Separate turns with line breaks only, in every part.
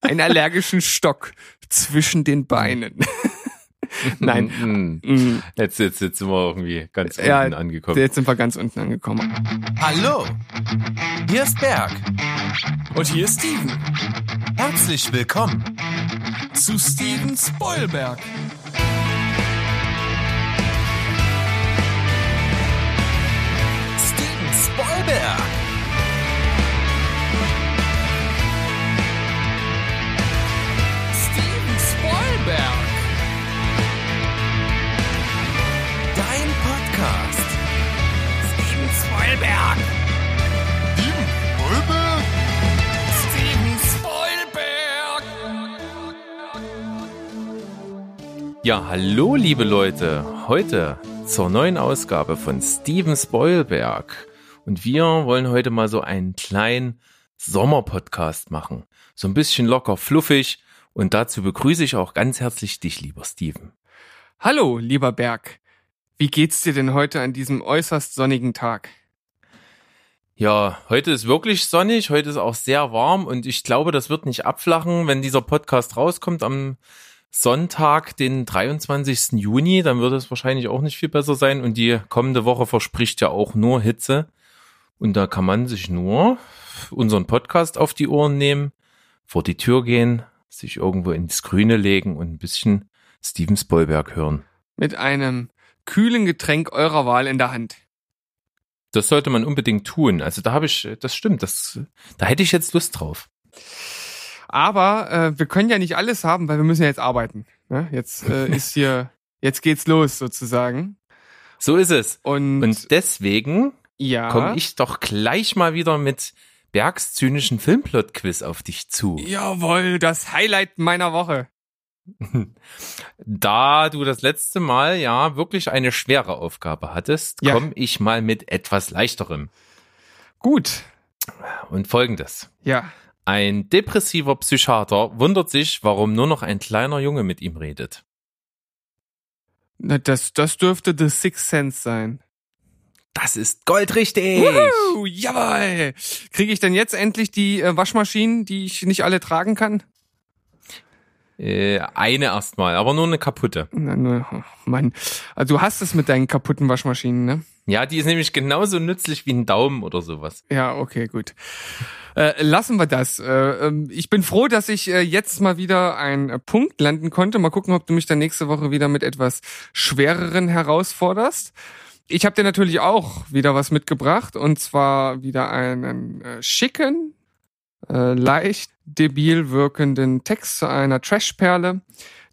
einen allergischen Stock zwischen den Beinen. Nein.
Mm,
Mm,
Jetzt, jetzt, jetzt sind wir irgendwie ganz
Ja,
unten angekommen.
Jetzt sind wir ganz unten angekommen.
Hallo, hier ist Berg.
Und hier ist Steven
Herzlich willkommen.
zu Steven Spoilberg.
Steven Spoilberg.
Spoilberg.
Dein Podcast.
Steven Spoilberg.
Steven Spoilberg.
Steven Spoilberg.
Ja, hallo liebe Leute. Heute zur neuen Ausgabe von Steven Spoilberg. Und wir wollen heute mal so einen kleinen Sommerpodcast machen. So ein bisschen locker fluffig. Und dazu begrüße ich auch ganz herzlich dich, lieber Steven.
Hallo, lieber Berg. Wie geht's dir denn heute an diesem äußerst sonnigen Tag?
Ja, heute ist wirklich sonnig, heute ist auch sehr warm und ich glaube, das wird nicht abflachen, wenn dieser Podcast rauskommt am Sonntag, den 23. Juni, dann wird es wahrscheinlich auch nicht viel besser sein und die kommende Woche verspricht ja auch nur Hitze und da kann man sich nur unseren Podcast auf die Ohren nehmen, vor die Tür gehen, sich irgendwo ins Grüne legen und ein bisschen Steven Spoilberg hören.
Mit einem kühlen Getränk eurer Wahl in der Hand.
Das sollte man unbedingt tun. Also da habe ich, das stimmt, das, da hätte ich jetzt Lust drauf.
Aber äh, wir können ja nicht alles haben, weil wir müssen ja jetzt arbeiten. Ne? Jetzt äh, ist hier, jetzt geht's los sozusagen.
So ist es.
Und,
Und deswegen
ja,
komme ich doch gleich mal wieder mit Bergs zynischen Filmplot-Quiz auf dich zu.
jawohl, das Highlight meiner Woche.
Da du das letzte Mal ja wirklich eine schwere Aufgabe hattest,
Ja.
komme ich mal mit etwas leichterem.
Gut,
Und folgendes.
ja.
Ein depressiver Psychiater wundert sich, warum nur noch ein kleiner Junge mit ihm redet.
Na, das, das dürfte The Sixth Sense sein.
Das ist goldrichtig!
Wuhu, jawohl! Kriege ich denn jetzt endlich die äh, Waschmaschinen, die ich nicht alle tragen kann?
Äh, eine erstmal, aber nur eine kaputte.
Na, nur, oh, Mann. Also du hast es mit deinen kaputten Waschmaschinen, ne?
Ja, die ist nämlich genauso nützlich wie ein Daumen oder sowas.
Ja, okay, gut. Äh, lassen wir das. Äh, ähm, ich bin froh, dass ich äh, jetzt mal wieder einen äh, Punkt landen konnte. Mal gucken, ob du mich dann nächste Woche wieder mit etwas schwereren herausforderst. Ich habe dir natürlich auch wieder was mitgebracht und zwar wieder einen äh, schicken, äh, leicht debil wirkenden Text zu einer Trashperle,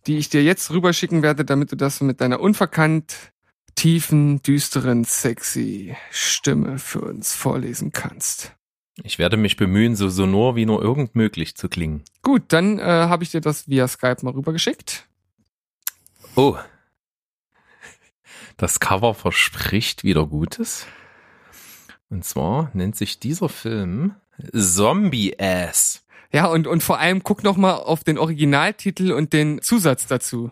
die ich dir jetzt rüberschicken werde, damit du das mit deiner unverkannt tiefen, düsteren, sexy Stimme für uns vorlesen kannst.
Ich werde mich bemühen, so sonor wie nur irgend möglich zu klingen.
Gut, dann äh, habe ich dir das via Skype mal rübergeschickt.
Oh. Das Cover verspricht wieder Gutes. Und zwar nennt sich dieser Film Zombie Ass.
Ja, und, und vor allem guck noch mal auf den Originaltitel und den Zusatz dazu.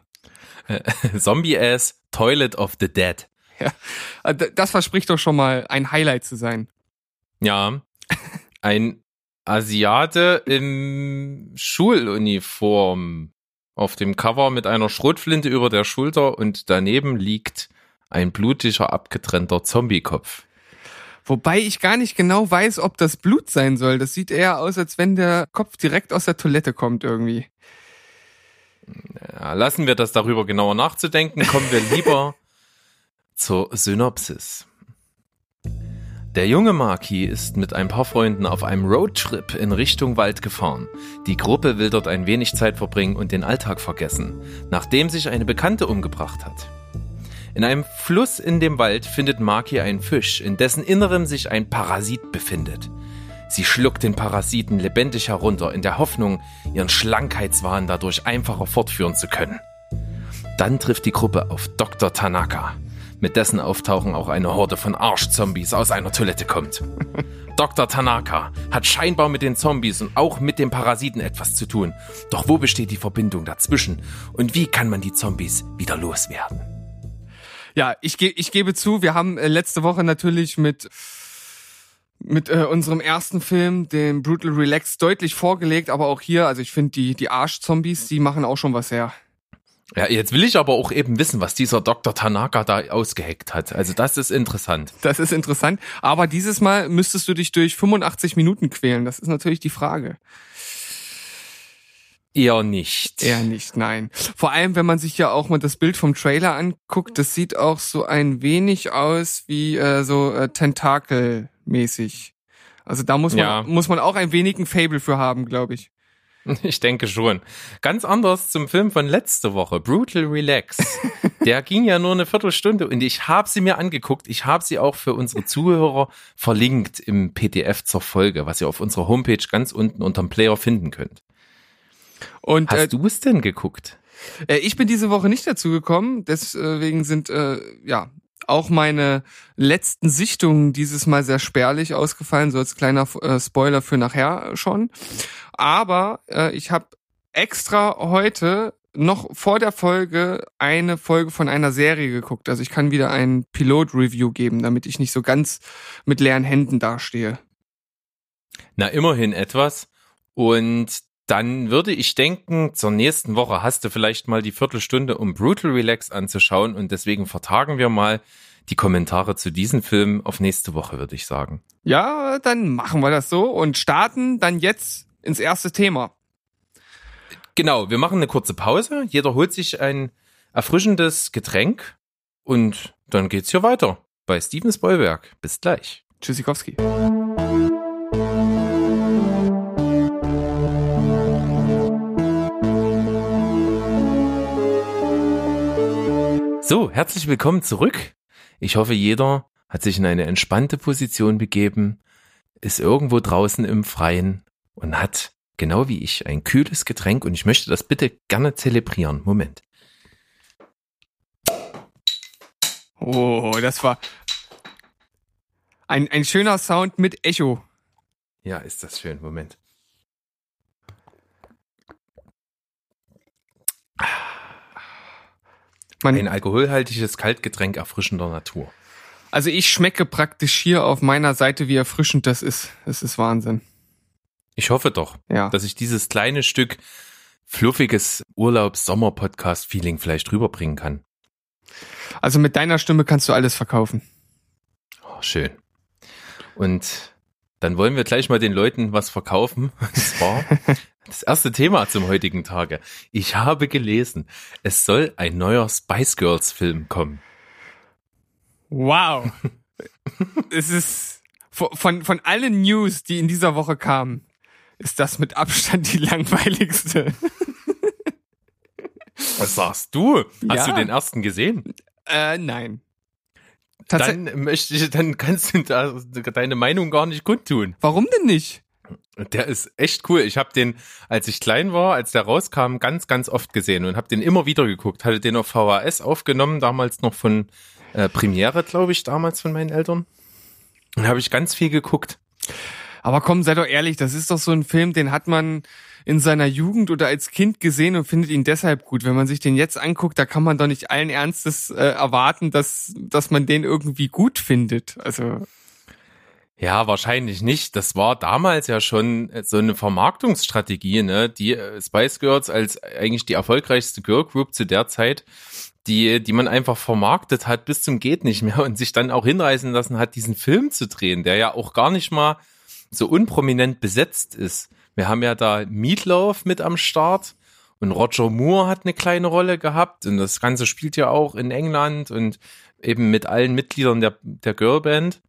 Zombie Ass Toilet of the Dead.
Äh, d- Das verspricht doch schon mal ein Highlight zu sein.
Ja. Ein Asiate in Schuluniform auf dem Cover mit einer Schrotflinte über der Schulter und daneben liegt ein blutiger, abgetrennter Zombiekopf.
Wobei ich gar nicht genau weiß, ob das Blut sein soll. Das sieht eher aus, als wenn der Kopf direkt aus der Toilette kommt irgendwie.
Ja, lassen wir das darüber genauer nachzudenken, kommen wir lieber zur Synopsis. Der junge Maki ist mit ein paar Freunden auf einem Roadtrip in Richtung Wald gefahren. Die Gruppe will dort ein wenig Zeit verbringen und den Alltag vergessen, nachdem sich eine Bekannte umgebracht hat. In einem Fluss in dem Wald findet Maki einen Fisch, in dessen Innerem sich ein Parasit befindet. Sie schluckt den Parasiten lebendig herunter, in der Hoffnung, ihren Schlankheitswahn dadurch einfacher fortführen zu können. Dann trifft die Gruppe auf Dr. Tanaka, mit dessen Auftauchen auch eine Horde von Arschzombies aus einer Toilette kommt. Dr. Tanaka hat scheinbar mit den Zombies und auch mit den Parasiten etwas zu tun. Doch wo besteht die Verbindung dazwischen? Und wie kann man die Zombies wieder loswerden?
Ja, ich, ge ich gebe zu, wir haben äh, letzte Woche natürlich mit mit äh, unserem ersten Film, dem Brutal Relax, deutlich vorgelegt, aber auch hier, also ich finde die, die Arschzombies, die machen auch schon was her.
Ja, jetzt will ich aber auch eben wissen, was dieser Dr. Tanaka da ausgeheckt hat. Also das ist interessant.
Das ist interessant. Aber dieses Mal müsstest du dich durch 85 Minuten quälen. Das ist natürlich die Frage.
Eher nicht.
Eher nicht, nein. Vor allem, wenn man sich ja auch mal das Bild vom Trailer anguckt, das sieht auch so ein wenig aus wie äh, so äh, Tentakel-mäßig. Also da muss man,
Ja.
muss man auch ein wenig ein Fable für haben, glaube ich.
Ich denke schon. Ganz anders zum Film von letzte Woche, Brutal Relax. Der ging ja nur eine Viertelstunde und ich habe sie mir angeguckt. Ich habe sie auch für unsere Zuhörer verlinkt im PDF zur Folge, was ihr auf unserer Homepage ganz unten unterm Player finden könnt.
Und äh,
Hast du es denn geguckt?
Äh, ich bin diese Woche nicht dazu gekommen, deswegen sind äh, ja auch meine letzten Sichtungen dieses Mal sehr spärlich ausgefallen, so als kleiner äh, Spoiler für nachher schon. Aber äh, ich habe extra heute noch vor der Folge eine Folge von einer Serie geguckt. Also ich kann wieder ein Pilot-Review geben, damit ich nicht so ganz mit leeren Händen dastehe.
Na, immerhin etwas. Und dann würde ich denken, zur nächsten Woche hast du vielleicht mal die Viertelstunde, um Brutal Relax anzuschauen. Und deswegen vertagen wir mal die Kommentare zu diesem Film auf nächste Woche, würde ich sagen.
Ja, dann machen wir das so und starten dann jetzt ins erste Thema.
Genau, wir machen eine kurze Pause. Jeder holt sich ein erfrischendes Getränk und dann geht's hier weiter bei Steven Spoilberg. Bis gleich.
Tschüssikowski.
So, herzlich willkommen zurück. Ich hoffe, jeder hat sich in eine entspannte Position begeben, ist irgendwo draußen im Freien und hat, genau wie ich, ein kühles Getränk und ich möchte das bitte gerne zelebrieren. Moment.
Oh, das war ein, ein schöner Sound mit Echo.
Ja, ist das schön. Moment.
Man,
Ein alkoholhaltiges Kaltgetränk erfrischender Natur.
also ich schmecke praktisch hier auf meiner Seite, wie erfrischend das ist. Das ist Wahnsinn.
Ich hoffe doch,
Ja.
dass ich dieses kleine Stück fluffiges Urlaubs-Sommer-Podcast-Feeling vielleicht rüberbringen kann.
Also mit deiner Stimme kannst du alles verkaufen.
Oh, schön. Und dann wollen wir gleich mal den Leuten was verkaufen. Und zwar das erste Thema zum heutigen Tage. Ich habe gelesen, es soll ein neuer Spice Girls Film kommen.
Wow. es ist von, von, von allen News, die in dieser Woche kamen, ist das mit Abstand die langweiligste.
Was sagst du? Hast
Ja.
du den ersten gesehen?
äh, nein. Tatsächlich.
Dann möchte ich, dann kannst du da, deine Meinung gar nicht kundtun.
Warum denn nicht?
Der ist echt cool. Ich habe den, als ich klein war, als der rauskam, ganz, ganz oft gesehen und habe den immer wieder geguckt. Hatte den auf VHS aufgenommen, damals noch von äh, Premiere, glaube ich, damals von meinen Eltern. Und habe ich ganz viel geguckt.
Aber komm, sei doch ehrlich, das ist doch so ein Film, den hat man in seiner Jugend oder als Kind gesehen und findet ihn deshalb gut. Wenn man sich den jetzt anguckt, da kann man doch nicht allen Ernstes äh, erwarten, dass, dass man den irgendwie gut findet. Also,
Ja, wahrscheinlich nicht. Das war damals ja schon so eine Vermarktungsstrategie, ne? Die äh, Spice Girls als eigentlich die erfolgreichste Girl Group zu der Zeit, die, die man einfach vermarktet hat bis zum geht nicht mehr und sich dann auch hinreißen lassen hat, diesen Film zu drehen, der ja auch gar nicht mal so unprominent besetzt ist. Wir haben ja da Meatloaf mit am Start und Roger Moore hat eine kleine Rolle gehabt und das Ganze spielt ja auch in England und eben mit allen Mitgliedern der, der Girlband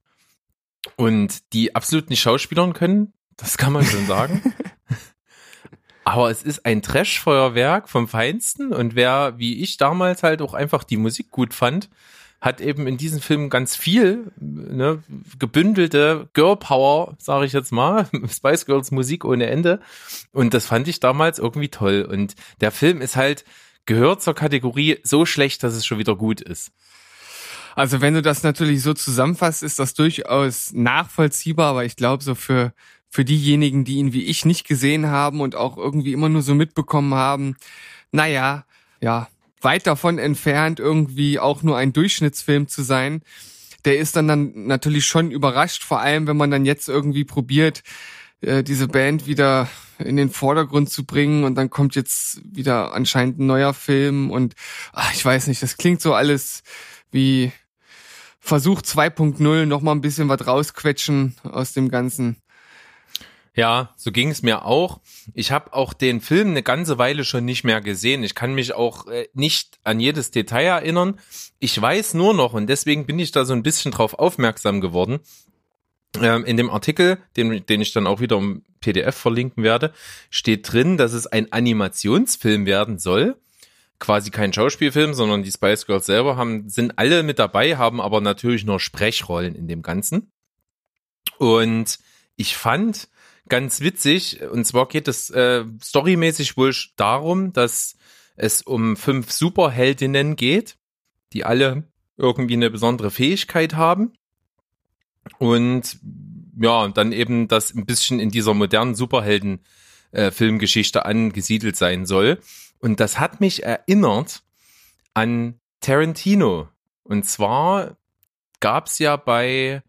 und die absolut nicht schauspielern können, das kann man schon sagen. Aber es ist ein Trash-Feuerwerk vom Feinsten und wer, wie ich damals halt auch einfach die Musik gut fand, hat eben in diesem Film ganz viel ne, gebündelte Girl Power, sage ich jetzt mal, Spice Girls Musik ohne Ende. Und das fand ich damals irgendwie toll. Und der Film ist halt gehört zur Kategorie so schlecht, dass es schon wieder gut ist.
also wenn du das natürlich so zusammenfasst, ist das durchaus nachvollziehbar, aber ich glaube, so für, für diejenigen, die ihn wie ich nicht gesehen haben und auch irgendwie immer nur so mitbekommen haben, naja, ja, weit davon entfernt, irgendwie auch nur ein Durchschnittsfilm zu sein. der ist dann dann natürlich schon überrascht, vor allem wenn man dann jetzt irgendwie probiert, äh, diese Band wieder in den Vordergrund zu bringen und dann kommt jetzt wieder anscheinend ein neuer Film und ach, ich weiß nicht, das klingt so alles wie Versuch 2.0 noch mal ein bisschen was rausquetschen aus dem Ganzen.
Ja, so ging es mir auch. Ich habe auch den Film eine ganze Weile schon nicht mehr gesehen. Ich kann mich auch äh, nicht an jedes Detail erinnern. Ich weiß nur noch, und deswegen bin ich da so ein bisschen drauf aufmerksam geworden, ähm, in dem Artikel, den, den ich dann auch wieder im PDF verlinken werde, steht drin, dass es ein Animationsfilm werden soll. Quasi kein Schauspielfilm, sondern die Spice Girls selber haben, sind alle mit dabei, haben aber natürlich nur Sprechrollen in dem Ganzen. Und ich fand ganz witzig, und zwar geht es äh, storymäßig wohl darum, dass es um fünf Superheldinnen geht, die alle irgendwie eine besondere Fähigkeit haben und ja, dann eben das ein bisschen in dieser modernen Superhelden äh, angesiedelt sein soll. Und das hat mich erinnert an Tarantino. Und zwar gab's ja bei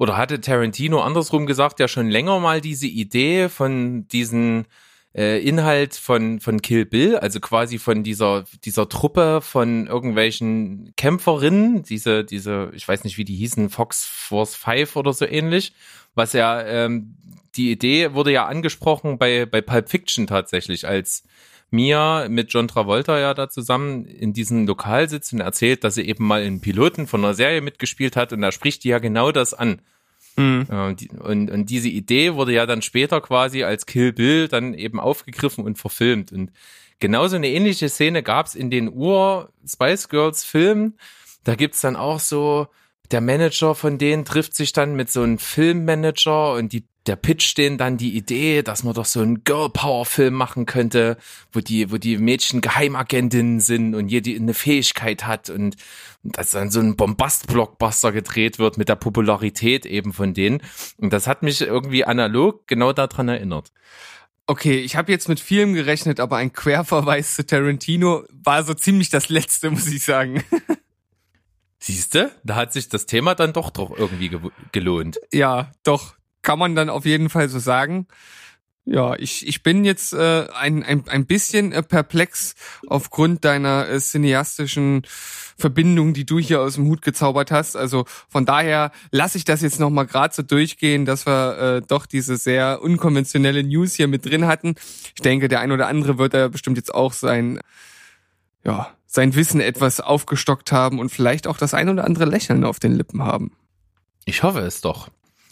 oder hatte Tarantino andersrum gesagt ja schon länger mal diese Idee von diesen äh, Inhalt von, von Kill Bill, also quasi von dieser, dieser Truppe von irgendwelchen Kämpferinnen, diese, diese, ich weiß nicht, wie die hießen, Fox Force 5 oder so ähnlich, was ja, ähm, die Idee wurde ja angesprochen bei, bei Pulp Fiction tatsächlich, als Mia mit John Travolta ja da zusammen in diesem Lokal sitzt und erzählt, dass sie eben mal in Piloten von einer Serie mitgespielt hat und da spricht die ja genau das an. Mhm. Und, und diese Idee wurde ja dann später quasi als Kill Bill dann eben aufgegriffen und verfilmt. Und genauso eine ähnliche Szene gab es in den Ur-Spice Girls Filmen. Da gibt's dann auch so, der Manager von denen trifft sich dann mit so einem Filmmanager und die der pitcht denen dann die Idee, dass man doch so einen Girl Power Film machen könnte, wo die, wo die Mädchen Geheimagentinnen sind und jede eine Fähigkeit hat und, dass dann so ein Bombast-Blockbuster gedreht wird mit der Popularität eben von denen. Und das hat mich irgendwie analog genau daran erinnert.
Okay, ich habe jetzt mit vielem gerechnet, aber ein Querverweis zu Tarantino war so ziemlich das letzte, muss ich sagen.
Siehste, da hat sich das Thema dann doch doch irgendwie gelohnt.
Ja, doch, kann man dann auf jeden Fall so sagen. Ja, ich, ich bin jetzt äh, ein, ein, ein bisschen äh, perplex aufgrund deiner äh, cineastischen Verbindung, die du hier aus dem Hut gezaubert hast. Also von daher lasse ich das jetzt nochmal gerade so durchgehen, dass wir äh, doch diese sehr unkonventionelle News hier mit drin hatten. Ich denke, der ein oder andere wird da bestimmt jetzt auch sein, ja, sein Wissen etwas aufgestockt haben und vielleicht auch das ein oder andere Lächeln auf den Lippen haben.
Ich hoffe es doch.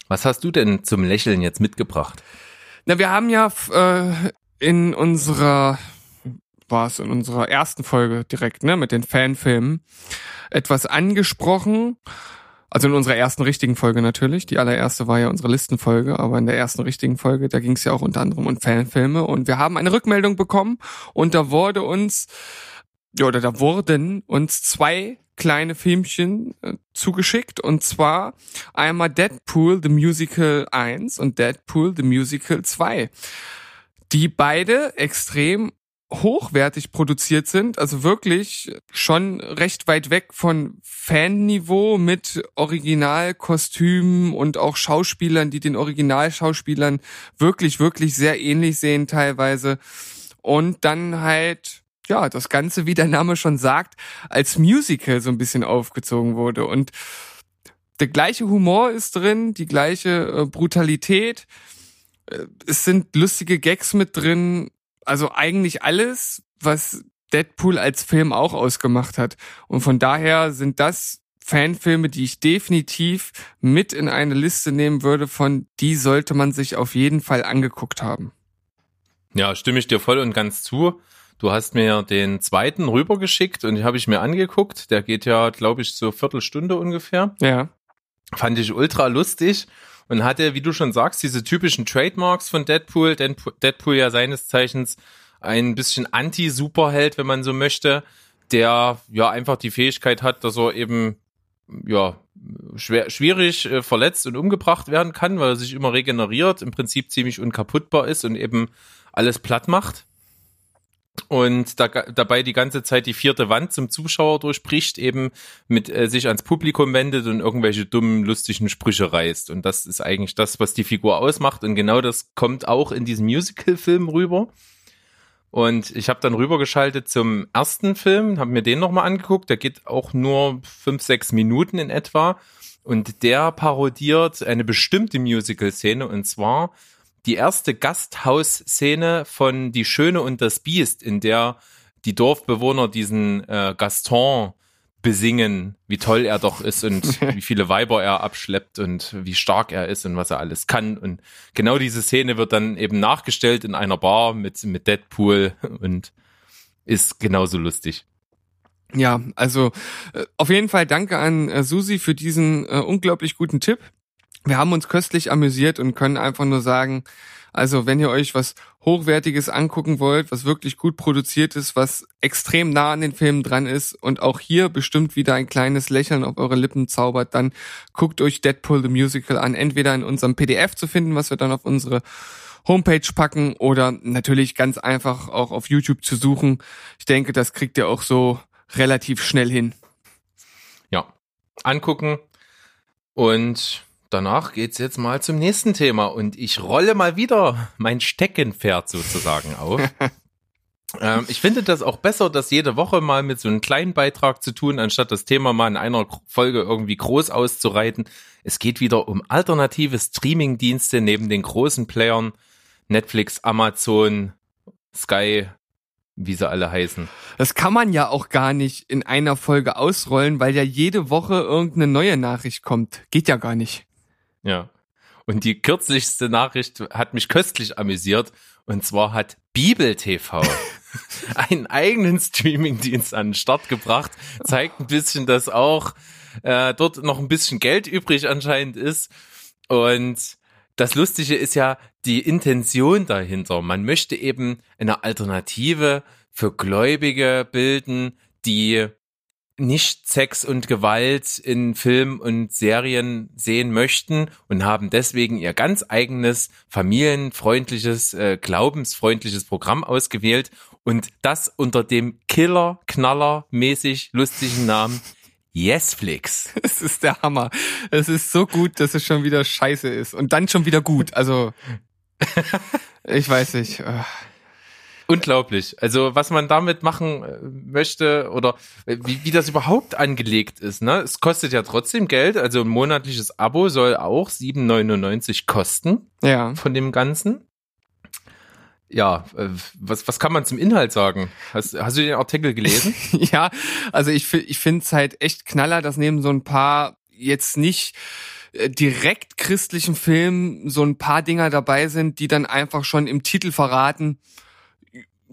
Was hast du denn zum Lächeln jetzt mitgebracht?
Na, wir haben ja äh, in unserer war es in unserer ersten Folge direkt, ne, mit den Fanfilmen etwas angesprochen. Also in unserer ersten richtigen Folge natürlich. Die allererste war ja unsere Listenfolge, aber in der ersten richtigen Folge, da ging es ja auch unter anderem um Fanfilme. Und wir haben eine Rückmeldung bekommen und da wurde uns, ja, oder da wurden uns zwei kleine Filmchen äh, zugeschickt und zwar einmal Deadpool the Musical 1 und Deadpool the Musical 2, die beide extrem hochwertig produziert sind, also wirklich schon recht weit weg von Fanniveau mit Originalkostümen und auch Schauspielern, die den Originalschauspielern wirklich, wirklich sehr ähnlich sehen teilweise. Und dann halt ja, das Ganze, wie der Name schon sagt, als Musical so ein bisschen aufgezogen wurde. Und der gleiche Humor ist drin, die gleiche äh, Brutalität. Äh, es sind lustige Gags mit drin. Also eigentlich alles, was Deadpool als Film auch ausgemacht hat. Und von daher sind das Fanfilme, die ich definitiv mit in eine Liste nehmen würde, von die sollte man sich auf jeden Fall angeguckt haben.
Ja, stimme ich dir voll und ganz zu. Du hast mir den zweiten rübergeschickt und den habe ich mir angeguckt. Der geht ja, glaube ich, so Viertelstunde ungefähr.
Ja.
Fand ich ultra lustig und hatte, wie du schon sagst, diese typischen Trademarks von Deadpool. Deadpool ja seines Zeichens ein bisschen Anti-Superheld, wenn man so möchte, der ja einfach die Fähigkeit hat, dass er eben ja schwer, schwierig äh, verletzt und umgebracht werden kann, weil er sich immer regeneriert, im Prinzip ziemlich unkaputtbar ist und eben alles platt macht. Und da, dabei die ganze Zeit die vierte Wand zum Zuschauer durchbricht, eben mit äh, sich ans Publikum wendet und irgendwelche dummen, lustigen Sprüche reißt. Und das ist eigentlich das, was die Figur ausmacht. Und genau das kommt auch in diesem Musical-Film rüber. Und ich habe dann rübergeschaltet zum ersten Film, habe mir den nochmal angeguckt. Der geht auch nur fünf, sechs Minuten in etwa. Und der parodiert eine bestimmte Musical-Szene und zwar die erste Gasthaus-Szene von Die Schöne und das Biest, in der die Dorfbewohner diesen äh, Gaston besingen, wie toll er doch ist und wie viele Weiber er abschleppt und wie stark er ist und was er alles kann. Und genau diese Szene wird dann eben nachgestellt in einer Bar mit, mit Deadpool und ist genauso lustig.
Ja, also äh, auf jeden Fall danke an äh, Susi für diesen äh, unglaublich guten Tipp. Wir haben uns köstlich amüsiert und können einfach nur sagen, also wenn ihr euch was Hochwertiges angucken wollt, was wirklich gut produziert ist, was extrem nah an den Filmen dran ist und auch hier bestimmt wieder ein kleines Lächeln auf eure Lippen zaubert, dann guckt euch Deadpool the Musical an. Entweder in unserem PDF zu finden, was wir dann auf unsere Homepage packen oder natürlich ganz einfach auch auf YouTube zu suchen. Ich denke, das kriegt ihr auch so relativ schnell hin.
Ja, angucken und danach geht's jetzt mal zum nächsten Thema und ich rolle mal wieder mein Steckenpferd sozusagen auf. ähm, ich finde das auch besser, das jede Woche mal mit so einem kleinen Beitrag zu tun, anstatt das Thema mal in einer Folge irgendwie groß auszureiten. Es geht wieder um alternative Streamingdienste neben den großen Playern Netflix, Amazon, Sky, wie sie alle heißen.
Das kann man ja auch gar nicht in einer Folge ausrollen, weil ja jede Woche irgendeine neue Nachricht kommt. Geht ja gar nicht.
Ja. Und die kürzlichste Nachricht hat mich köstlich amüsiert. Und zwar hat Bibel TV einen eigenen Streamingdienst an den Start gebracht. Zeigt ein bisschen, dass auch äh, dort noch ein bisschen Geld übrig anscheinend ist. Und das Lustige ist ja die Intention dahinter. Man möchte eben eine Alternative für Gläubige bilden, die nicht Sex und Gewalt in Filmen und Serien sehen möchten und haben deswegen ihr ganz eigenes familienfreundliches, äh, glaubensfreundliches Programm ausgewählt und das unter dem Killer, Knaller mäßig lustigen Namen Yesflix.
Es ist der Hammer. Es ist so gut, dass es schon wieder scheiße ist und dann schon wieder gut. Also ich weiß nicht.
Unglaublich. Also was man damit machen äh, möchte oder äh, wie, wie das überhaupt angelegt ist. Ne? Es kostet ja trotzdem Geld. Also ein monatliches Abo soll auch 7,99 kosten.
Ja.
Von dem Ganzen. Ja, äh, was, was kann man zum Inhalt sagen? Hast, hast du den Artikel gelesen?
ja, also ich, ich finde es halt echt knaller, dass neben so ein paar jetzt nicht direkt christlichen Filmen so ein paar Dinger dabei sind, die dann einfach schon im Titel verraten,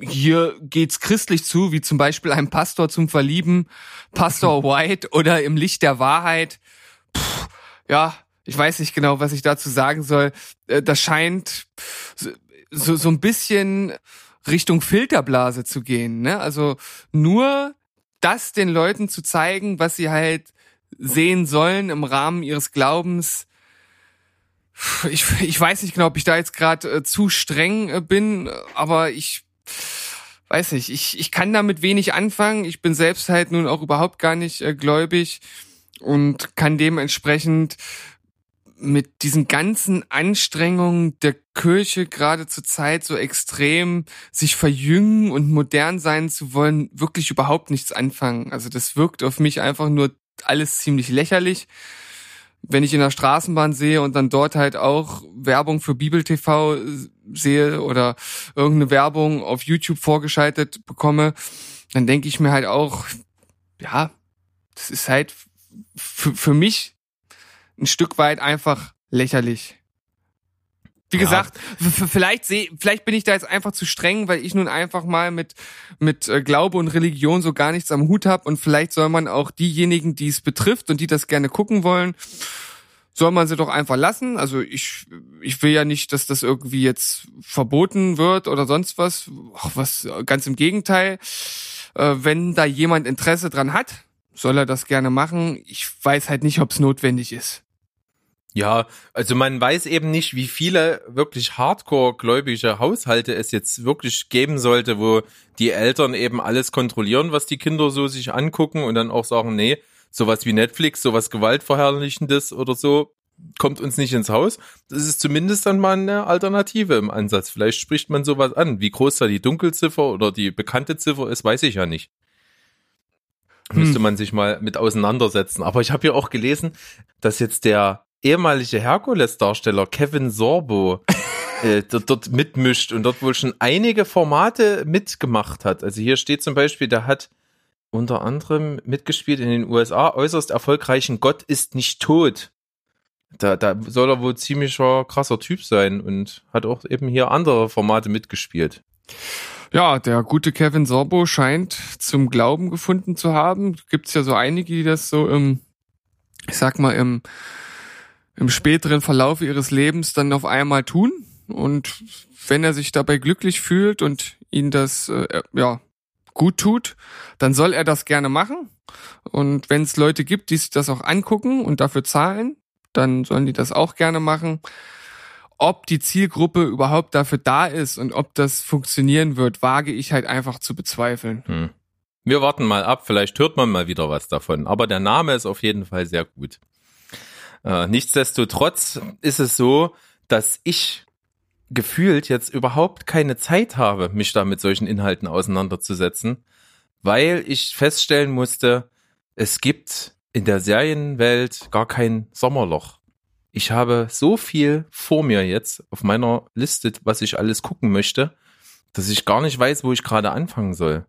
hier geht's christlich zu, wie zum Beispiel ein Pastor zum Verlieben, Pastor White oder im Licht der Wahrheit. Puh, ja, ich weiß nicht genau, was ich dazu sagen soll. Äh, das scheint so, so ein bisschen Richtung Filterblase zu gehen. Ne? Also nur das den Leuten zu zeigen, was sie halt sehen sollen im Rahmen ihres Glaubens. Ich, ich weiß nicht genau, ob ich da jetzt gerade äh, zu streng äh, bin, aber ich weiß nicht, ich, ich kann damit wenig anfangen. Ich bin selbst halt nun auch überhaupt gar nicht äh, gläubig und kann dementsprechend mit diesen ganzen Anstrengungen der Kirche gerade zur Zeit so extrem sich verjüngen und modern sein zu wollen, wirklich überhaupt nichts anfangen. Also das wirkt auf mich einfach nur alles ziemlich lächerlich wenn ich in der Straßenbahn sehe und dann dort halt auch Werbung für Bibel TV sehe oder irgendeine Werbung auf YouTube vorgeschaltet bekomme, dann denke ich mir halt auch, ja, das ist halt für mich ein Stück weit einfach lächerlich. Wie gesagt, ja. vielleicht seh, vielleicht bin ich da jetzt einfach zu streng, weil ich nun einfach mal mit mit äh, Glaube und Religion so gar nichts am Hut habe und vielleicht soll man auch diejenigen, die es betrifft und die das gerne gucken wollen, soll man sie doch einfach lassen. Also ich ich will ja nicht, dass das irgendwie jetzt verboten wird oder sonst was. Ach, was ganz im Gegenteil. Äh, wenn da jemand Interesse dran hat, soll er das gerne machen. Ich weiß halt nicht, ob es notwendig ist.
Ja, also man weiß eben nicht, wie viele wirklich hardcore-gläubige Haushalte es jetzt wirklich geben sollte, wo die Eltern eben alles kontrollieren, was die Kinder so sich angucken und dann auch sagen, nee, sowas wie Netflix, sowas Gewaltverherrlichendes oder so, kommt uns nicht ins Haus. Das ist zumindest dann mal eine Alternative im Ansatz. Vielleicht spricht man sowas an. Wie groß da die Dunkelziffer oder die bekannte Ziffer ist, weiß ich ja nicht. Müsste man sich mal mit auseinandersetzen. Aber ich habe ja auch gelesen, dass jetzt der ehemalige Herkules-Darsteller Kevin Sorbo äh, dort, dort mitmischt und dort wohl schon einige Formate mitgemacht hat. Also hier steht zum Beispiel, der hat unter anderem mitgespielt in den USA äußerst erfolgreichen Gott ist nicht tot. Da, da soll er wohl ziemlicher krasser Typ sein und hat auch eben hier andere Formate mitgespielt.
Ja, der gute Kevin Sorbo scheint zum Glauben gefunden zu haben. Gibt's ja so einige, die das so im, ich sag mal, im, im späteren Verlauf ihres Lebens dann auf einmal tun. Und wenn er sich dabei glücklich fühlt und ihn das, äh, ja, gut tut, dann soll er das gerne machen. Und wenn es Leute gibt, die sich das auch angucken und dafür zahlen, dann sollen die das auch gerne machen. Ob die Zielgruppe überhaupt dafür da ist und ob das funktionieren wird, wage ich halt einfach zu bezweifeln.
Hm. Wir warten mal ab, vielleicht hört man mal wieder was davon. Aber der Name ist auf jeden Fall sehr gut. Äh, nichtsdestotrotz ist es so, dass ich gefühlt jetzt überhaupt keine Zeit habe, mich da mit solchen Inhalten auseinanderzusetzen, weil ich feststellen musste, es gibt in der Serienwelt gar kein Sommerloch. Ich habe so viel vor mir jetzt auf meiner Liste, was ich alles gucken möchte, dass ich gar nicht weiß, wo ich gerade anfangen soll.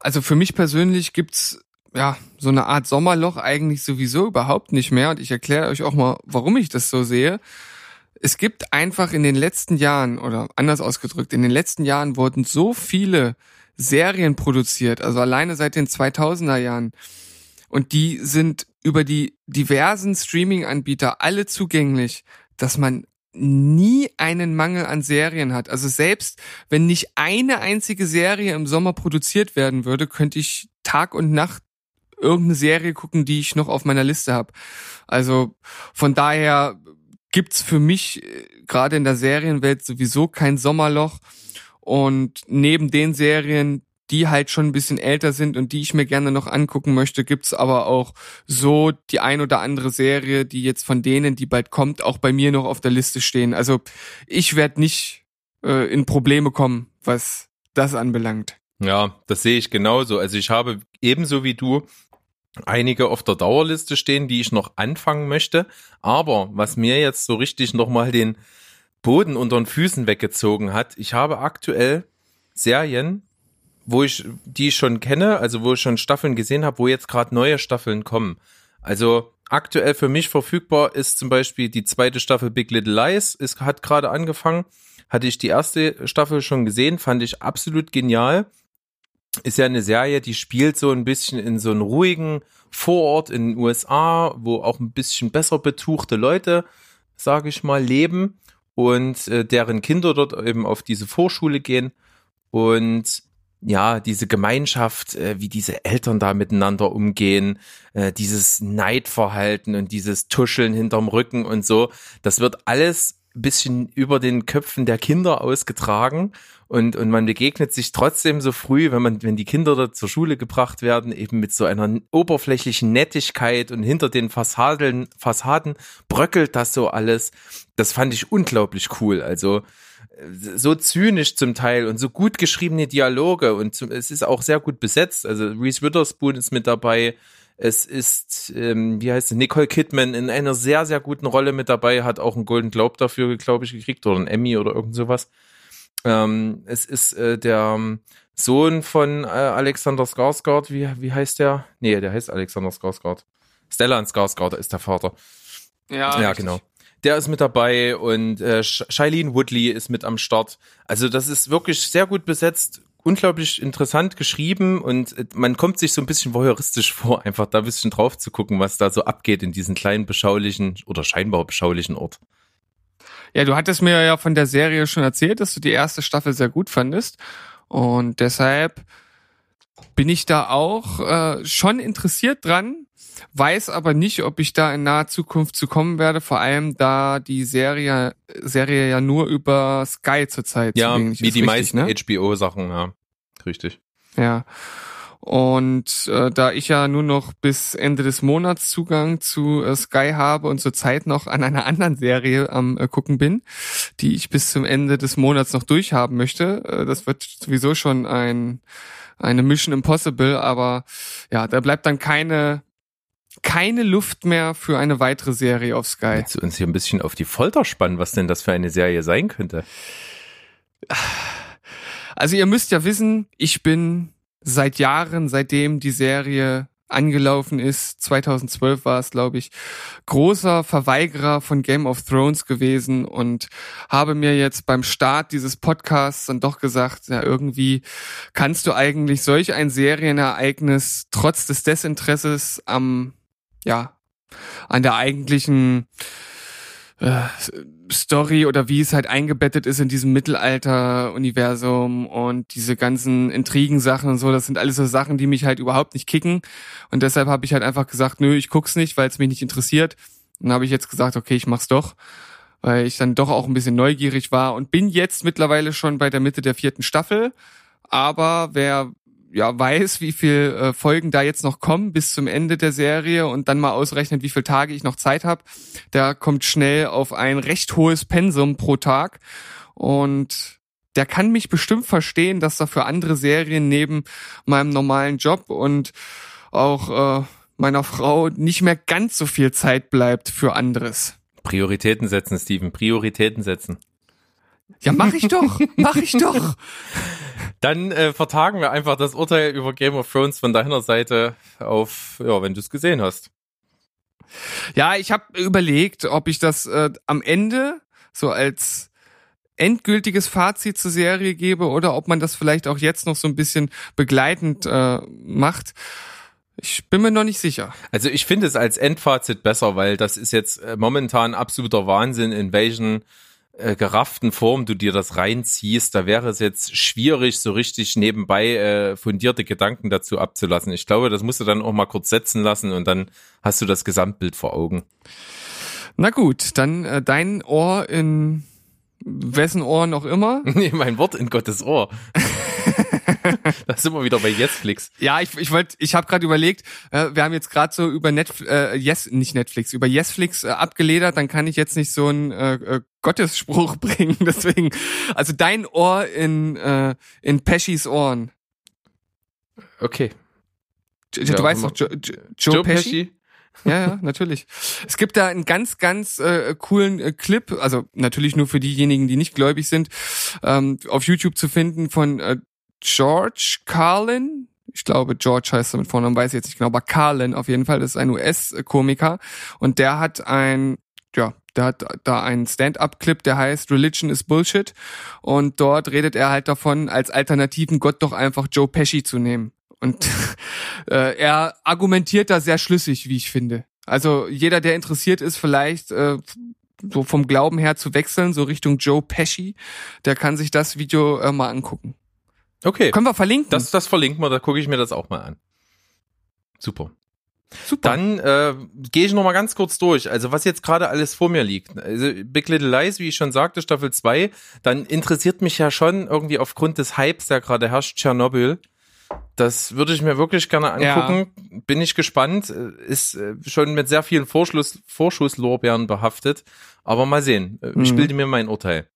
Also für mich persönlich gibt's ja so eine Art Sommerloch eigentlich sowieso überhaupt nicht mehr. Und ich erkläre euch auch mal, warum ich das so sehe. Es gibt einfach in den letzten Jahren, oder anders ausgedrückt, in den letzten Jahren wurden so viele Serien produziert, also alleine seit den 2000er Jahren. Und die sind über die diversen Streaming-Anbieter alle zugänglich, dass man nie einen Mangel an Serien hat. Also selbst wenn nicht eine einzige Serie im Sommer produziert werden würde, könnte ich Tag und Nacht irgendeine Serie gucken, die ich noch auf meiner Liste habe. Also von daher gibt's für mich äh, gerade in der Serienwelt sowieso kein Sommerloch. Und neben den Serien, die halt schon ein bisschen älter sind und die ich mir gerne noch angucken möchte, gibt's aber auch so die ein oder andere Serie, die jetzt von denen, die bald kommt, auch bei mir noch auf der Liste stehen. Also ich werde nicht äh, in Probleme kommen, was das anbelangt.
Ja, das sehe ich genauso. Also ich habe ebenso wie du einige auf der Dauerliste stehen, die ich noch anfangen möchte. Aber was mir jetzt so richtig nochmal den Boden unter den Füßen weggezogen hat, ich habe aktuell Serien, wo ich die schon kenne, also wo ich schon Staffeln gesehen habe, wo jetzt gerade neue Staffeln kommen. Also aktuell für mich verfügbar ist zum Beispiel die zweite Staffel Big Little Lies, ist, hat gerade angefangen. Hatte ich die erste Staffel schon gesehen, fand ich absolut genial ist ja eine Serie, die spielt so ein bisschen in so einem ruhigen Vorort in den USA, wo auch ein bisschen besser betuchte Leute, sage ich mal, leben und äh, deren Kinder dort eben auf diese Vorschule gehen und ja, diese Gemeinschaft, äh, wie diese Eltern da miteinander umgehen, äh, dieses Neidverhalten und dieses Tuscheln hinterm Rücken und so, das wird alles bisschen über den Köpfen der Kinder ausgetragen und, und man begegnet sich trotzdem so früh, wenn man, wenn die Kinder da zur Schule gebracht werden, eben mit so einer oberflächlichen Nettigkeit und hinter den Fassaden, Fassaden bröckelt das so alles. Das fand ich unglaublich cool. Also, so zynisch zum Teil und so gut geschriebene Dialoge und es ist auch sehr gut besetzt. Also Reese Witherspoon ist mit dabei, es ist, ähm, wie heißt es, Nicole Kidman in einer sehr, sehr guten Rolle mit dabei, hat auch einen Golden Globe dafür, glaube ich, gekriegt oder einen Emmy oder irgend sowas. Ähm, es ist äh, der ähm, Sohn von äh, Alexander Skarsgård, wie, wie heißt der? Nee, der heißt Alexander Skarsgård. Stellan Skarsgård ist der Vater.
Ja,
ja genau. Der ist mit dabei und äh, Shailene Woodley ist mit am Start. Also das ist wirklich sehr gut besetzt unglaublich interessant geschrieben und äh, man kommt sich so ein bisschen voyeuristisch vor, einfach da ein bisschen drauf zu gucken, was da so abgeht in diesem kleinen beschaulichen oder scheinbar beschaulichen Ort.
Ja, du hattest mir ja von der Serie schon erzählt, dass du die erste Staffel sehr gut fandest und deshalb bin ich da auch äh, schon interessiert dran, weiß aber nicht, ob ich da in naher Zukunft zu kommen werde, vor allem da die Serie Serie ja nur über Sky zurzeit
Ja, wie die
richtig,
meisten
ne?
HBO-Sachen, ja. Richtig.
Ja. Und äh, da ich ja nur noch bis Ende des Monats Zugang zu äh, Sky habe und zurzeit noch an einer anderen Serie am äh, gucken bin, die ich bis zum Ende des Monats noch durchhaben möchte, äh, das wird sowieso schon ein eine Mission Impossible, aber ja, da bleibt dann keine keine Luft mehr für eine weitere Serie auf Sky.
Willst du uns hier ein bisschen auf die Folter spannen, was denn das für eine Serie sein könnte?
Also ihr müsst ja wissen, ich bin seit Jahren, seitdem die Serie angelaufen ist, 2012 war es, glaube ich, großer Verweigerer von Game of Thrones gewesen und habe mir jetzt beim Start dieses Podcasts dann doch gesagt, ja, irgendwie kannst du eigentlich solch ein Serienereignis trotz des Desinteresses am, ja, an der eigentlichen äh, Story oder wie es halt eingebettet ist in diesem Mittelalter-Universum und diese ganzen Intrigensachen und so, das sind alles so Sachen, die mich halt überhaupt nicht kicken. Und deshalb habe ich halt einfach gesagt, nö, ich guck's nicht, weil es mich nicht interessiert. Und dann habe ich jetzt gesagt, okay, ich mach's doch, weil ich dann doch auch ein bisschen neugierig war und bin jetzt mittlerweile schon bei der Mitte der vierten Staffel. Aber wer ja weiß, wie viel äh, Folgen da jetzt noch kommen bis zum Ende der Serie und dann mal ausrechnet, wie viele Tage ich noch Zeit habe, der kommt schnell auf ein recht hohes Pensum pro Tag und der kann mich bestimmt verstehen, dass da für andere Serien neben meinem normalen Job und auch äh, meiner Frau nicht mehr ganz so viel Zeit bleibt für anderes.
Prioritäten setzen, Steven, Prioritäten setzen.
Ja, mach ich doch, mach ich doch.
Dann äh, vertagen wir einfach das Urteil über Game of Thrones von deiner Seite auf, ja, wenn du es gesehen hast.
Ja, ich habe überlegt, ob ich das äh, am Ende so als endgültiges Fazit zur Serie gebe oder ob man das vielleicht auch jetzt noch so ein bisschen begleitend äh, macht. Ich bin mir noch nicht sicher.
Also ich finde es als Endfazit besser, weil das ist jetzt äh, momentan absoluter Wahnsinn, in welchen äh, gerafften Form du dir das reinziehst. Da wäre es jetzt schwierig, so richtig nebenbei äh, fundierte Gedanken dazu abzulassen. Ich glaube, das musst du dann auch mal kurz setzen lassen und dann hast du das Gesamtbild vor Augen.
Na gut, dann äh, dein Ohr in wessen Ohr noch immer.
Nee, mein Wort in Gottes Ohr. da sind wir wieder bei Netflix.
Ja, ich, ich wollte, ich habe gerade überlegt, äh, wir haben jetzt gerade so über Netflix, äh, yes, nicht Netflix, über Yesflix äh, abgeledert, dann kann ich jetzt nicht so einen äh, äh, Gottesspruch bringen. Deswegen, also dein Ohr in äh, in Peschis Ohren.
Okay.
Du,
Ja,
weißt doch, Joe, Joe, Joe Pesci? Ja, ja, natürlich. Es gibt da einen ganz, ganz äh, coolen äh, Clip, also natürlich nur für diejenigen, die nicht gläubig sind, ähm, auf YouTube zu finden von äh, George Carlin. Ich glaube, George heißt er mit Vornamen, weiß ich jetzt nicht genau, aber Carlin auf jeden Fall, das ist ein US-Komiker und der hat ein, ja, der hat da einen Stand-up-Clip, der heißt Religion is Bullshit und dort redet er halt davon, als alternativen Gott doch einfach Joe Pesci zu nehmen. Und äh, er argumentiert da sehr schlüssig, wie ich finde. Also jeder, der interessiert ist, vielleicht äh, so vom Glauben her zu wechseln, so Richtung Joe Pesci, der kann sich das Video äh, mal angucken.
Okay.
Können wir verlinken?
Das, das verlinken wir, da gucke ich mir das auch mal an. Super.
Super.
Dann äh, gehe ich noch mal ganz kurz durch. Also was jetzt gerade alles vor mir liegt. Also Big Little Lies, wie ich schon sagte, Staffel 2. Dann interessiert mich ja schon irgendwie aufgrund des Hypes, der gerade herrscht, Tschernobyl. Das würde ich mir wirklich gerne angucken. Bin ich gespannt. Äh, Ist äh, schon mit sehr vielen Vorschluss, Vorschusslorbeeren behaftet. Aber mal sehen. Äh, Ich
Mhm.
bilde mir mein Urteil.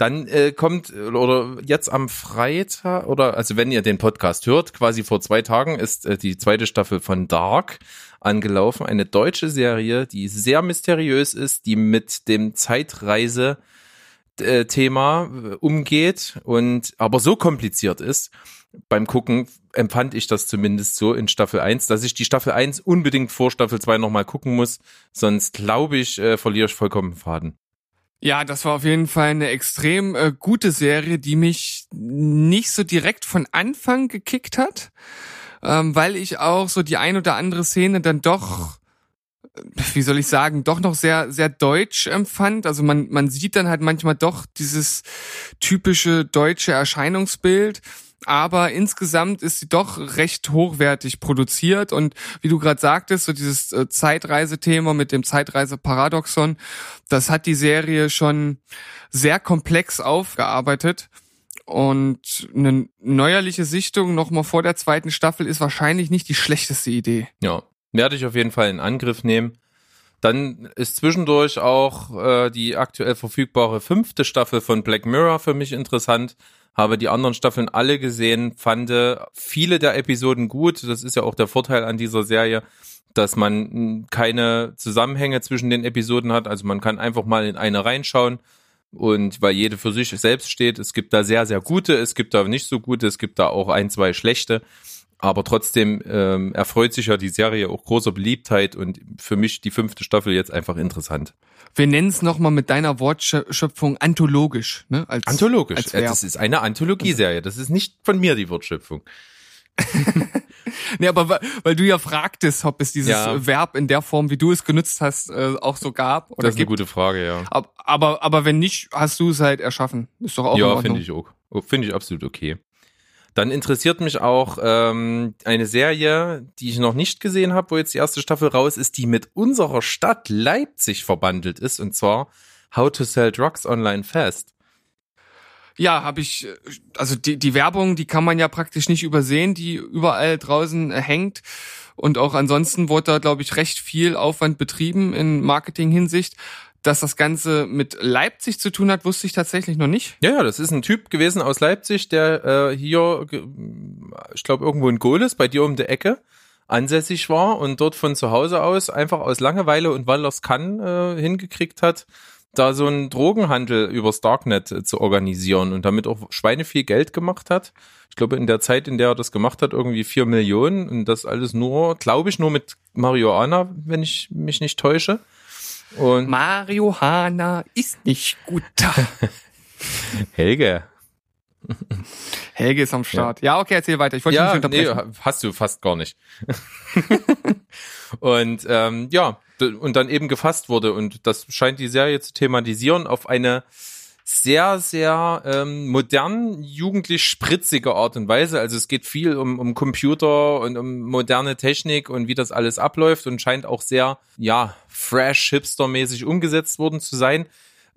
Dann äh, kommt, oder jetzt am Freitag, oder also wenn ihr den Podcast hört, quasi vor zwei Tagen ist äh, die zweite Staffel von Dark angelaufen. Eine deutsche Serie, die sehr mysteriös ist, die mit dem Zeitreise äh, Thema äh, umgeht und aber so kompliziert ist. Beim Gucken empfand ich das zumindest so in Staffel 1, dass ich die Staffel 1 unbedingt vor Staffel 2 nochmal gucken muss, sonst glaube ich, äh, verliere ich vollkommen den Faden.
Ja, das war auf jeden Fall eine extrem äh, gute Serie, die mich nicht so direkt von Anfang gekickt hat, ähm, weil ich auch so die ein oder andere Szene dann doch, äh, wie soll ich sagen, doch noch sehr, sehr deutsch empfand. Also man, man sieht dann halt manchmal doch dieses typische deutsche Erscheinungsbild. Aber insgesamt ist sie doch recht hochwertig produziert und wie du gerade sagtest, so dieses äh, Zeitreisethema mit dem Zeitreiseparadoxon, das hat die Serie schon sehr komplex aufgearbeitet. Und eine neuerliche Sichtung nochmal vor der zweiten Staffel ist wahrscheinlich nicht die schlechteste Idee.
Ja, werde ich auf jeden Fall in Angriff nehmen. Dann ist zwischendurch auch äh, die aktuell verfügbare fünfte Staffel von Black Mirror für mich interessant. Habe die anderen Staffeln alle gesehen, fand viele der Episoden gut. Das ist ja auch der Vorteil an dieser Serie, dass man keine Zusammenhänge zwischen den Episoden hat. Also man kann einfach mal in eine reinschauen und weil jede für sich selbst steht. Es gibt da sehr, sehr gute, es gibt da nicht so gute, es gibt da auch ein, zwei schlechte. Aber trotzdem ähm, erfreut sich ja die Serie auch großer Beliebtheit und für mich die fünfte Staffel jetzt einfach interessant.
Wir nennen es nochmal mit deiner Wortschöpfung anthologisch. Ne?
Als, anthologisch. Als das ist eine Anthologieserie. Das ist nicht von mir die Wortschöpfung.
nee, aber weil du ja fragtest, ob es dieses ja. Verb in der Form, wie du es genutzt hast, äh, auch so gab.
Oder das ist gibt. eine gute Frage, ja.
Aber, aber, aber wenn nicht, hast du es halt erschaffen. Ist doch auch
Ja, finde ich auch. Finde ich absolut okay. Dann interessiert mich auch ähm, eine Serie, die ich noch nicht gesehen habe, wo jetzt die erste Staffel raus ist, die mit unserer Stadt Leipzig verbandelt ist, und zwar How to Sell Drugs Online Fast.
Ja, habe ich, also die, die Werbung, die kann man ja praktisch nicht übersehen, die überall draußen hängt. Und auch ansonsten wurde da, glaube ich, recht viel Aufwand betrieben in Marketing-Hinsicht. Dass das Ganze mit Leipzig zu tun hat, wusste ich tatsächlich noch nicht.
Ja, ja, das ist ein Typ gewesen aus Leipzig, der äh, hier, ich glaube, irgendwo in Gohlis, bei dir um die Ecke, ansässig war und dort von zu Hause aus einfach aus Langeweile und weil er es kann, äh, hingekriegt hat, da so einen Drogenhandel übers Darknet äh, zu organisieren und damit auch Schweine viel Geld gemacht hat. Ich glaube, in der Zeit, in der er das gemacht hat, irgendwie vier Millionen und das alles nur, glaube ich, nur mit Marihuana, wenn ich mich nicht täusche.
Und Marihuana ist nicht gut.
Helge.
Helge ist am Start. Ja, ja okay, erzähl weiter. Ich wollte
ja, nicht unterbrechen. Nee, hast du fast gar nicht. und ähm, ja, und dann eben gefasst wurde. Und das scheint die Serie zu thematisieren auf eine sehr, sehr ähm, modern, jugendlich spritzige Art und Weise. Also es geht viel um, um Computer und um moderne Technik und wie das alles abläuft und scheint auch sehr, ja, fresh, hipstermäßig umgesetzt worden zu sein.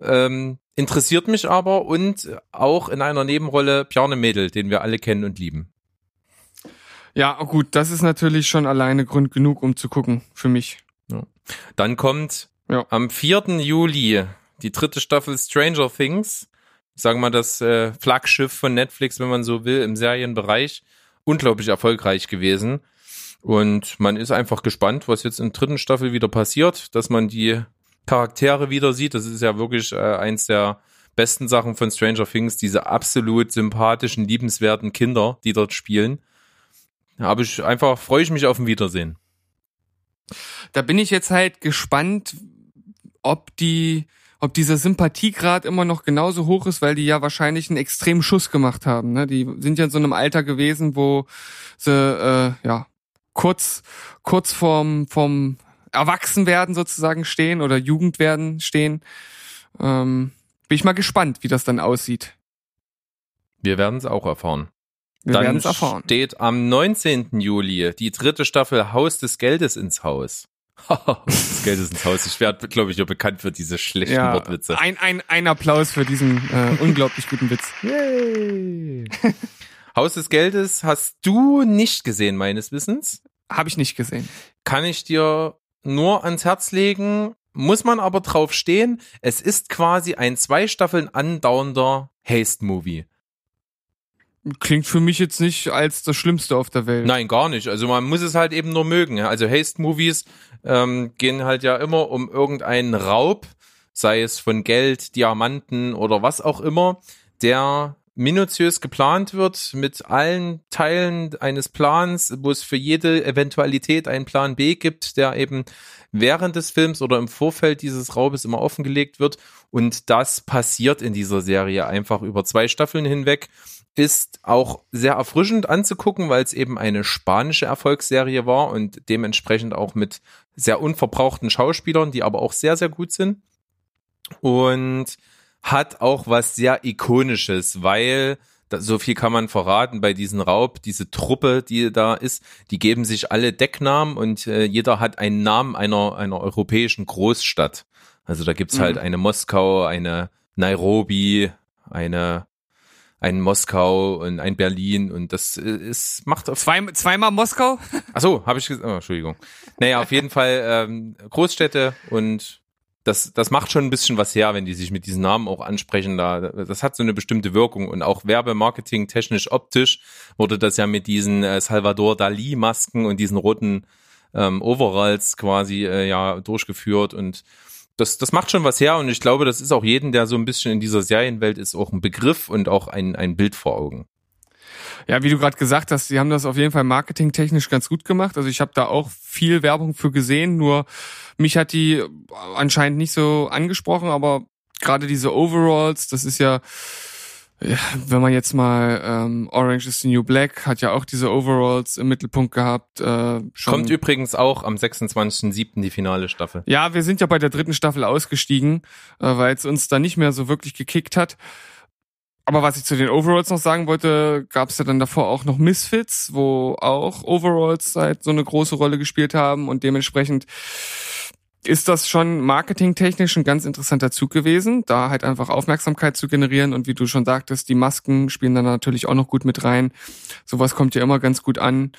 Ähm, interessiert mich aber und auch in einer Nebenrolle Bjarne Mädel, den wir alle kennen und lieben.
Ja, gut, das ist natürlich schon alleine Grund genug, um zu gucken, für mich.
Ja. Dann kommt ja. am 4. Juli die dritte Staffel Stranger Things. Sagen wir mal das äh, Flaggschiff von Netflix, wenn man so will, im Serienbereich. Unglaublich erfolgreich gewesen. Und man ist einfach gespannt, was jetzt in der dritten Staffel wieder passiert, dass man die Charaktere wieder sieht. Das ist ja wirklich äh, eins der besten Sachen von Stranger Things, diese absolut sympathischen, liebenswerten Kinder, die dort spielen. Habe ich einfach, freue ich mich auf ein Wiedersehen.
Da bin ich jetzt halt gespannt, ob die, ob dieser Sympathiegrad immer noch genauso hoch ist, weil die ja wahrscheinlich einen extremen Schuss gemacht haben. Ne? Die sind ja in so einem Alter gewesen, wo sie äh, ja kurz kurz vorm vom Erwachsenwerden sozusagen stehen oder Jugend werden stehen. Ähm, bin ich mal gespannt, wie das dann aussieht.
Wir werden es auch erfahren.
Wir werden es erfahren.
steht am 19. Juli die dritte Staffel Haus des Geldes ins Haus. Das Geld ist ins Haus. Ich werde, glaube ich, ja bekannt für diese schlechten ja, Wortwitze.
Ein, ein, ein Applaus für diesen äh, unglaublich guten Witz.
Yay. Haus des Geldes hast du nicht gesehen, meines Wissens.
Habe ich nicht gesehen.
Kann ich dir nur ans Herz legen. Muss man aber drauf stehen. Es ist quasi ein zwei Staffeln andauernder Haste-Movie.
Klingt für mich jetzt nicht als das Schlimmste auf der Welt.
Nein, gar nicht. Also man muss es halt eben nur mögen. Also Haste-Movies ähm, gehen halt ja immer um irgendeinen Raub, sei es von Geld, Diamanten oder was auch immer, der minutiös geplant wird mit allen Teilen eines Plans, wo es für jede Eventualität einen Plan B gibt, der eben während des Films oder im Vorfeld dieses Raubes immer offengelegt wird. Und das passiert in dieser Serie einfach über zwei Staffeln hinweg ist auch sehr erfrischend anzugucken, weil es eben eine spanische Erfolgsserie war und dementsprechend auch mit sehr unverbrauchten Schauspielern, die aber auch sehr, sehr gut sind. Und hat auch was sehr Ikonisches, weil so viel kann man verraten bei diesem Raub, diese Truppe, die da ist, die geben sich alle Decknamen und äh, jeder hat einen Namen einer, einer europäischen Großstadt. Also da gibt's halt
Mhm.
eine Moskau, eine Nairobi, eine ein Moskau und ein Berlin und das äh, ist macht auf
Zwei, zweimal Moskau?
Ach so, habe ich gesagt. Oh, Entschuldigung. Naja, auf jeden Fall ähm, Großstädte und das, das macht schon ein bisschen was her, wenn die sich mit diesen Namen auch ansprechen. Da, das hat so eine bestimmte Wirkung und auch Werbemarketing technisch optisch wurde das ja mit diesen äh, Salvador Dali Masken und diesen roten ähm, Overalls quasi äh, ja durchgeführt und das, das macht schon was her und ich glaube, das ist auch jeden, der so ein bisschen in dieser Serienwelt ist, auch ein Begriff und auch ein, ein Bild vor Augen.
Ja, wie du gerade gesagt hast, sie haben das auf jeden Fall marketingtechnisch ganz gut gemacht. Also ich habe da auch viel Werbung für gesehen, nur mich hat die anscheinend nicht so angesprochen, aber gerade diese Overalls, das ist ja, ja wenn man jetzt mal ähm, Orange is the New Black hat ja auch diese Overalls im Mittelpunkt gehabt. Äh, schon.
Kommt übrigens auch am 26.07. die finale Staffel.
Ja, wir sind ja bei der dritten Staffel ausgestiegen, äh, weil es uns da nicht mehr so wirklich gekickt hat. Aber was ich zu den Overalls noch sagen wollte, gab es ja dann davor auch noch Misfits, wo auch Overalls halt so eine große Rolle gespielt haben und dementsprechend ist das schon marketingtechnisch ein ganz interessanter Zug gewesen, da halt einfach Aufmerksamkeit zu generieren und wie du schon sagtest, die Masken spielen dann natürlich auch noch gut mit rein. Sowas kommt ja immer ganz gut an.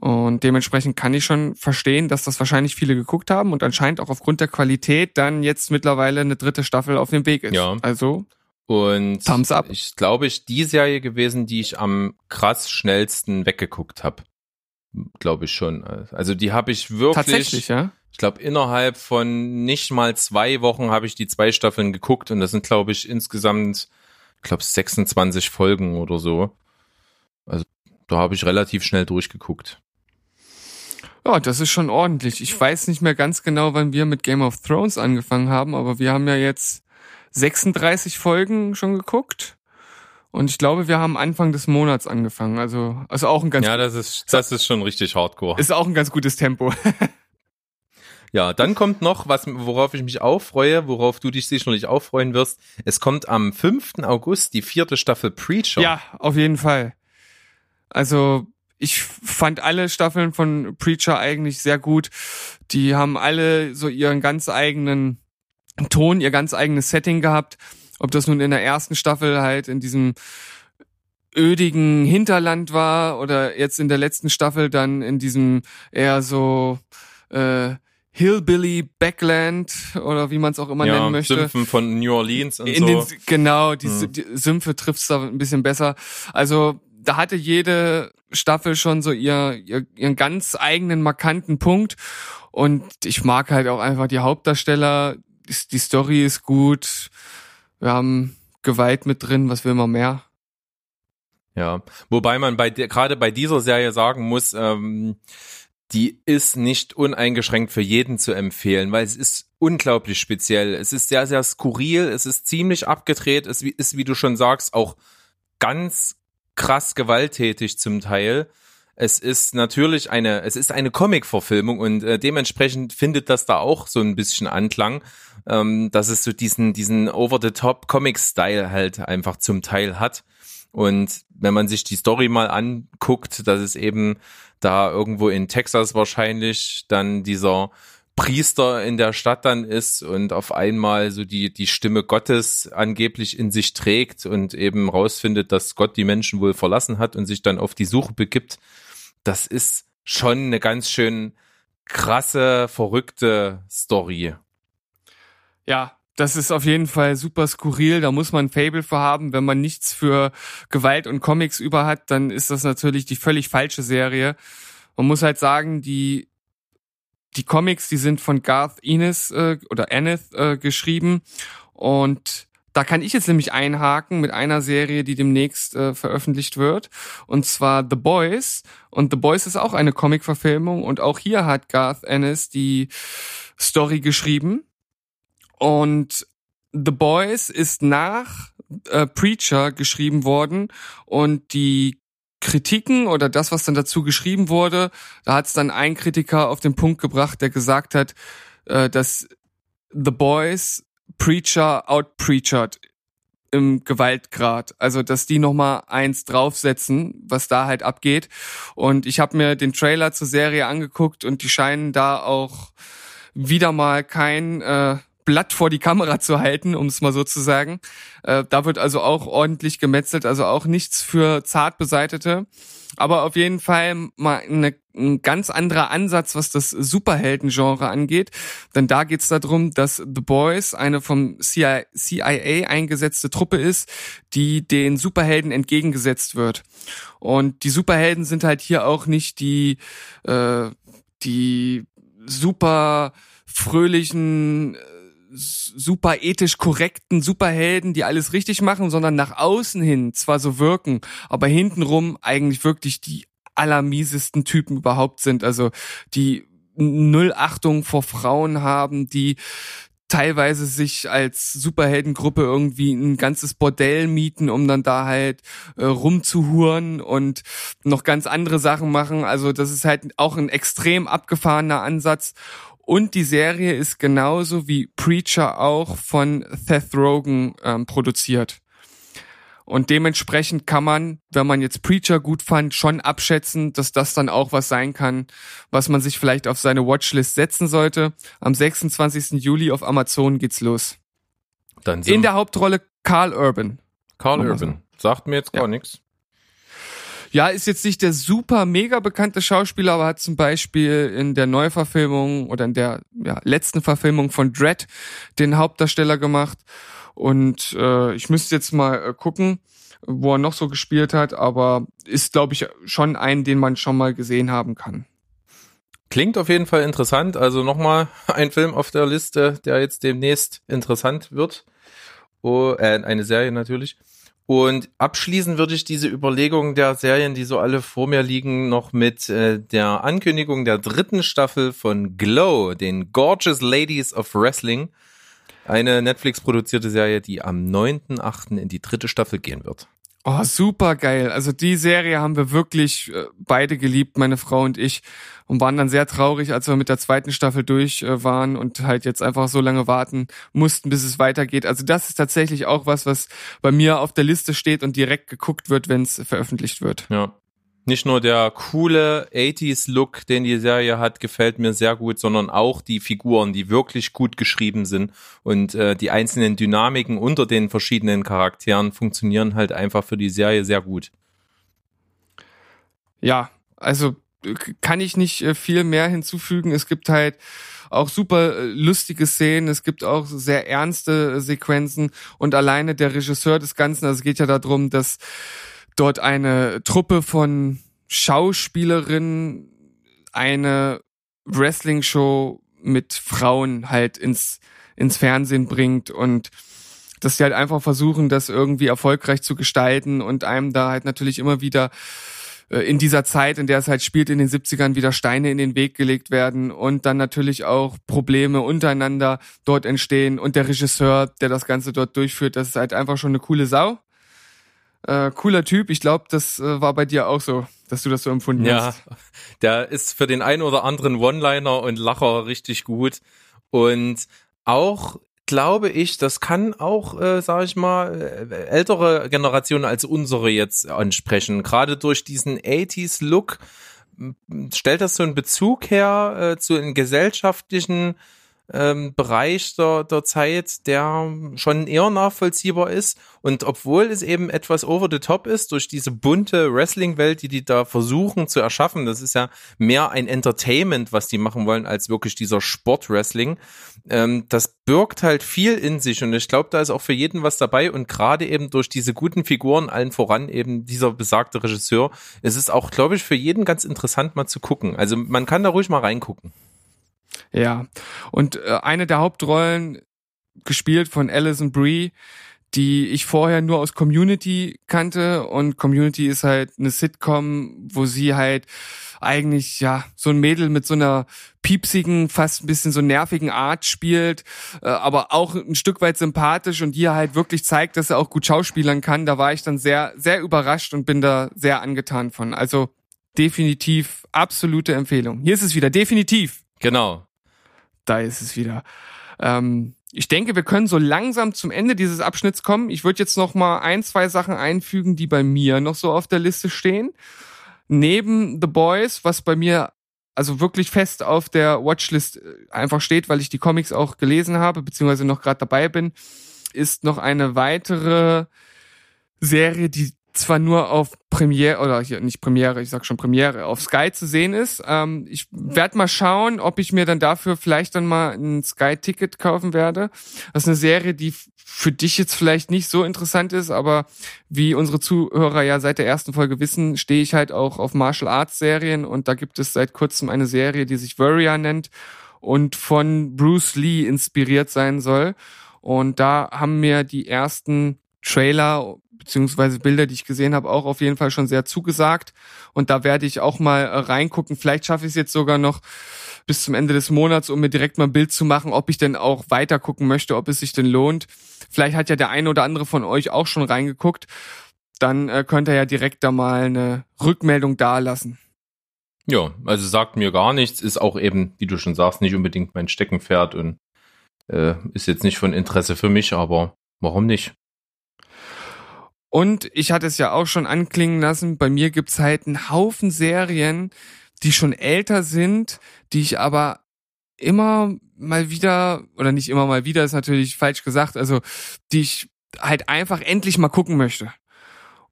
Und dementsprechend kann ich schon verstehen, dass das wahrscheinlich viele geguckt haben und anscheinend auch aufgrund der Qualität dann jetzt mittlerweile eine dritte Staffel auf dem Weg ist.
Ja.
Also,
Und
Thumbs up.
ich glaube, ich die Serie gewesen, die ich am krass schnellsten weggeguckt habe. Glaube ich schon. Also die habe ich wirklich,
tatsächlich, ja.
Ich glaube, innerhalb von nicht mal zwei Wochen habe ich die zwei Staffeln geguckt und das sind, glaube ich, insgesamt, ich glaube, 26 Folgen oder so. Also da habe ich relativ schnell durchgeguckt.
Ja, das ist schon ordentlich. Ich weiß nicht mehr ganz genau, wann wir mit Game of Thrones angefangen haben, aber wir haben ja jetzt 36 Folgen schon geguckt. Und ich glaube, wir haben Anfang des Monats angefangen. Also, also auch ein ganz,
Ja, das ist, das ist schon richtig hardcore.
ist auch ein ganz gutes Tempo.
Ja, dann kommt noch was, worauf ich mich auch freue, worauf du dich sicherlich auch freuen wirst. Es kommt am 5. August die vierte Staffel Preacher.
Ja, auf jeden Fall. Also ich fand alle Staffeln von Preacher eigentlich sehr gut. Die haben alle so ihren ganz eigenen Ton, ihr ganz eigenes Setting gehabt. Ob das nun in der ersten Staffel halt in diesem ödigen Hinterland war oder jetzt in der letzten Staffel dann in diesem eher so äh, Hillbilly Backland oder wie man es auch immer nennen
ja,
möchte
Sümpfen von New Orleans und
in
so.
den, genau, die,
Mhm.
die Sümpfe trifft's da ein bisschen besser. Also da hatte jede Staffel schon so ihr, ihr, ihren ganz eigenen markanten Punkt. Und ich mag halt auch einfach die Hauptdarsteller. Die, Story ist gut. Wir haben Gewalt mit drin, was will man mehr?
Ja, wobei man bei gerade bei dieser Serie sagen muss, ähm, die ist nicht uneingeschränkt für jeden zu empfehlen, weil es ist unglaublich speziell. Es ist sehr, sehr skurril, es ist ziemlich abgedreht, es ist, wie du schon sagst, auch ganz krass gewalttätig zum Teil. Es ist natürlich eine, es ist eine Comic-Verfilmung und äh, dementsprechend findet das da auch so ein bisschen Anklang, ähm, dass es so diesen, diesen over-the-top Comic-Style halt einfach zum Teil hat. Und wenn man sich die Story mal anguckt, dass es eben da irgendwo in Texas wahrscheinlich dann dieser Priester in der Stadt dann ist und auf einmal so die, die Stimme Gottes angeblich in sich trägt und eben rausfindet, dass Gott die Menschen wohl verlassen hat und sich dann auf die Suche begibt. Das ist schon eine ganz schön krasse, verrückte Story.
Ja, das ist auf jeden Fall super skurril. Da muss man ein Fable für haben. Wenn man nichts für Gewalt und Comics über hat, dann ist das natürlich die völlig falsche Serie. Man muss halt sagen, die die Comics, die sind von Garth Ennis äh, oder Ennis äh, geschrieben und da kann ich jetzt nämlich einhaken mit einer Serie, die demnächst äh, veröffentlicht wird und zwar The Boys und The Boys ist auch eine Comic-Verfilmung und auch hier hat Garth Ennis die Story geschrieben und The Boys ist nach äh, Preacher geschrieben worden und die Kritiken oder das, was dann dazu geschrieben wurde, da hat es dann ein Kritiker auf den Punkt gebracht, der gesagt hat, äh, dass The Boys Preacher outpreachert im Gewaltgrad. Also, dass die nochmal eins draufsetzen, was da halt abgeht. Und ich habe mir den Trailer zur Serie angeguckt und die scheinen da auch wieder mal kein äh, Blatt vor die Kamera zu halten, um es mal so zu sagen. Äh, da wird also auch ordentlich gemetzelt, also auch nichts für zart beseitete. Aber auf jeden Fall mal eine, ein ganz anderer Ansatz, was das Superhelden-Genre angeht. Denn da geht's darum, dass The Boys eine vom CIA, CIA eingesetzte Truppe ist, die den Superhelden entgegengesetzt wird. Und die Superhelden sind halt hier auch nicht die, äh, die super fröhlichen super ethisch korrekten Superhelden, die alles richtig machen, sondern nach außen hin zwar so wirken, aber hintenrum eigentlich wirklich die allermiesesten Typen überhaupt sind. Also die null Achtung vor Frauen haben, die teilweise sich als Superheldengruppe irgendwie ein ganzes Bordell mieten, um dann da halt äh, rumzuhuren und noch ganz andere Sachen machen. Also das ist halt auch ein extrem abgefahrener Ansatz. Und die Serie ist genauso wie Preacher auch von Seth Rogen ähm, produziert. Und dementsprechend kann man, wenn man jetzt Preacher gut fand, schon abschätzen, dass das dann auch was sein kann, was man sich vielleicht auf seine Watchlist setzen sollte. Am 26. Juli auf Amazon geht's los.
Dann
In der Hauptrolle Carl Urban.
Carl Urban. Sagt mir jetzt gar
Ja.
nichts.
Ja, ist jetzt nicht der super mega bekannte Schauspieler, aber hat zum Beispiel in der Neuverfilmung oder in der ja, letzten Verfilmung von Dread den Hauptdarsteller gemacht. Und äh, ich müsste jetzt mal äh, gucken, wo er noch so gespielt hat, aber ist, glaube ich, schon ein, den man schon mal gesehen haben kann.
Klingt auf jeden Fall interessant. Also nochmal ein Film auf der Liste, der jetzt demnächst interessant wird. Oh, äh, eine Serie natürlich. Und abschließen würde ich diese Überlegung der Serien, die so alle vor mir liegen, noch mit äh, der Ankündigung der dritten Staffel von Glow, den Gorgeous Ladies of Wrestling. Eine Netflix-produzierte Serie, die am 9.8. in die dritte Staffel gehen wird.
Oh, super geil. Also die Serie haben wir wirklich äh, beide geliebt, meine Frau und ich, und waren dann sehr traurig, als wir mit der zweiten Staffel durch äh, waren und halt jetzt einfach so lange warten mussten, bis es weitergeht. Also das ist tatsächlich auch was, was bei mir auf der Liste steht und direkt geguckt wird, wenn es veröffentlicht wird.
Ja. Nicht nur der coole 80s-Look, den die Serie hat, gefällt mir sehr gut, sondern auch die Figuren, die wirklich gut geschrieben sind und äh, die einzelnen Dynamiken unter den verschiedenen Charakteren funktionieren halt einfach für die Serie sehr gut.
Ja, also äh, kann ich nicht äh, viel mehr hinzufügen. Es gibt halt auch super äh, lustige Szenen, es gibt auch sehr ernste Sequenzen und alleine der Regisseur des Ganzen, also es geht ja darum, dass dort eine Truppe von Schauspielerinnen eine Wrestling-Show mit Frauen halt ins, ins Fernsehen bringt und dass sie halt einfach versuchen, das irgendwie erfolgreich zu gestalten und einem da halt natürlich immer wieder äh, in dieser Zeit, in der es halt spielt, in den 70ern wieder Steine in den Weg gelegt werden und dann natürlich auch Probleme untereinander dort entstehen und der Regisseur, der das Ganze dort durchführt, das ist halt einfach schon eine coole Sau. Äh, cooler Typ. Ich glaube, das äh, war bei dir auch so, dass du das so empfunden
Ja,
hast.
der ist für den einen oder anderen One-Liner und Lacher richtig gut. Und auch glaube ich, das kann auch, äh, sage ich mal, äh, ältere Generationen als unsere jetzt ansprechen. Gerade durch diesen 80s-Look m- stellt das so einen Bezug her äh, zu einem gesellschaftlichen ähm, Bereich der, der Zeit, der schon eher nachvollziehbar ist. Und obwohl es eben etwas over the top ist, durch diese bunte Wrestling-Welt, die die da versuchen zu erschaffen, das ist ja mehr ein Entertainment, was die machen wollen, als wirklich dieser Sport-Wrestling. Ähm, das birgt halt viel in sich und ich glaube, da ist auch für jeden was dabei und gerade eben durch diese guten Figuren, allen voran eben dieser besagte Regisseur, ist es auch, glaube ich, für jeden ganz interessant mal zu gucken. Also man kann da ruhig mal reingucken.
Ja. Und äh, eine der Hauptrollen gespielt von Alison Brie, die ich vorher nur aus Community kannte und Community ist halt eine Sitcom, wo sie halt eigentlich ja so ein Mädel mit so einer piepsigen, fast ein bisschen so nervigen Art spielt, äh, aber auch ein Stück weit sympathisch und hier halt wirklich zeigt, dass er auch gut schauspielern kann. Da war ich dann sehr sehr überrascht und bin da sehr angetan von. Also definitiv absolute Empfehlung. Hier ist es wieder definitiv
Genau.
da ist es wieder. Ähm, ich denke, wir können so langsam zum Ende dieses Abschnitts kommen. Ich würde jetzt noch mal ein, zwei Sachen einfügen, die bei mir noch so auf der Liste stehen. Neben The Boys, was bei mir also wirklich fest auf der Watchlist äh, einfach steht, weil ich die Comics auch gelesen habe, beziehungsweise noch gerade dabei bin, ist noch eine weitere Serie, die zwar nur auf Premiere oder hier nicht Premiere, ich sag schon Premiere, auf Sky zu sehen ist. Ähm, ich werde mal schauen, ob ich mir dann dafür vielleicht dann mal ein Sky-Ticket kaufen werde. Das ist eine Serie, die für dich jetzt vielleicht nicht so interessant ist, aber wie unsere Zuhörer ja seit der ersten Folge wissen, stehe ich halt auch auf Martial Arts Serien und da gibt es seit kurzem eine Serie, die sich Warrior nennt und von Bruce Lee inspiriert sein soll. Und da haben mir die ersten Trailer beziehungsweise Bilder, die ich gesehen habe, auch auf jeden Fall schon sehr zugesagt. Und da werde ich auch mal äh, reingucken. Vielleicht schaffe ich es jetzt sogar noch bis zum Ende des Monats, um mir direkt mal ein Bild zu machen, ob ich denn auch weiter gucken möchte, ob es sich denn lohnt. Vielleicht hat ja der eine oder andere von euch auch schon reingeguckt. Dann äh, könnt ihr ja direkt da mal eine Rückmeldung dalassen.
Ja, also sagt mir gar nichts, ist auch eben, wie du schon sagst, nicht unbedingt mein Steckenpferd und äh, ist jetzt nicht von Interesse für mich, aber warum nicht?
Und ich hatte es ja auch schon anklingen lassen, bei mir gibt's halt einen Haufen Serien, die schon älter sind, die ich aber immer mal wieder, oder nicht immer mal wieder, ist natürlich falsch gesagt, also die ich halt einfach endlich mal gucken möchte.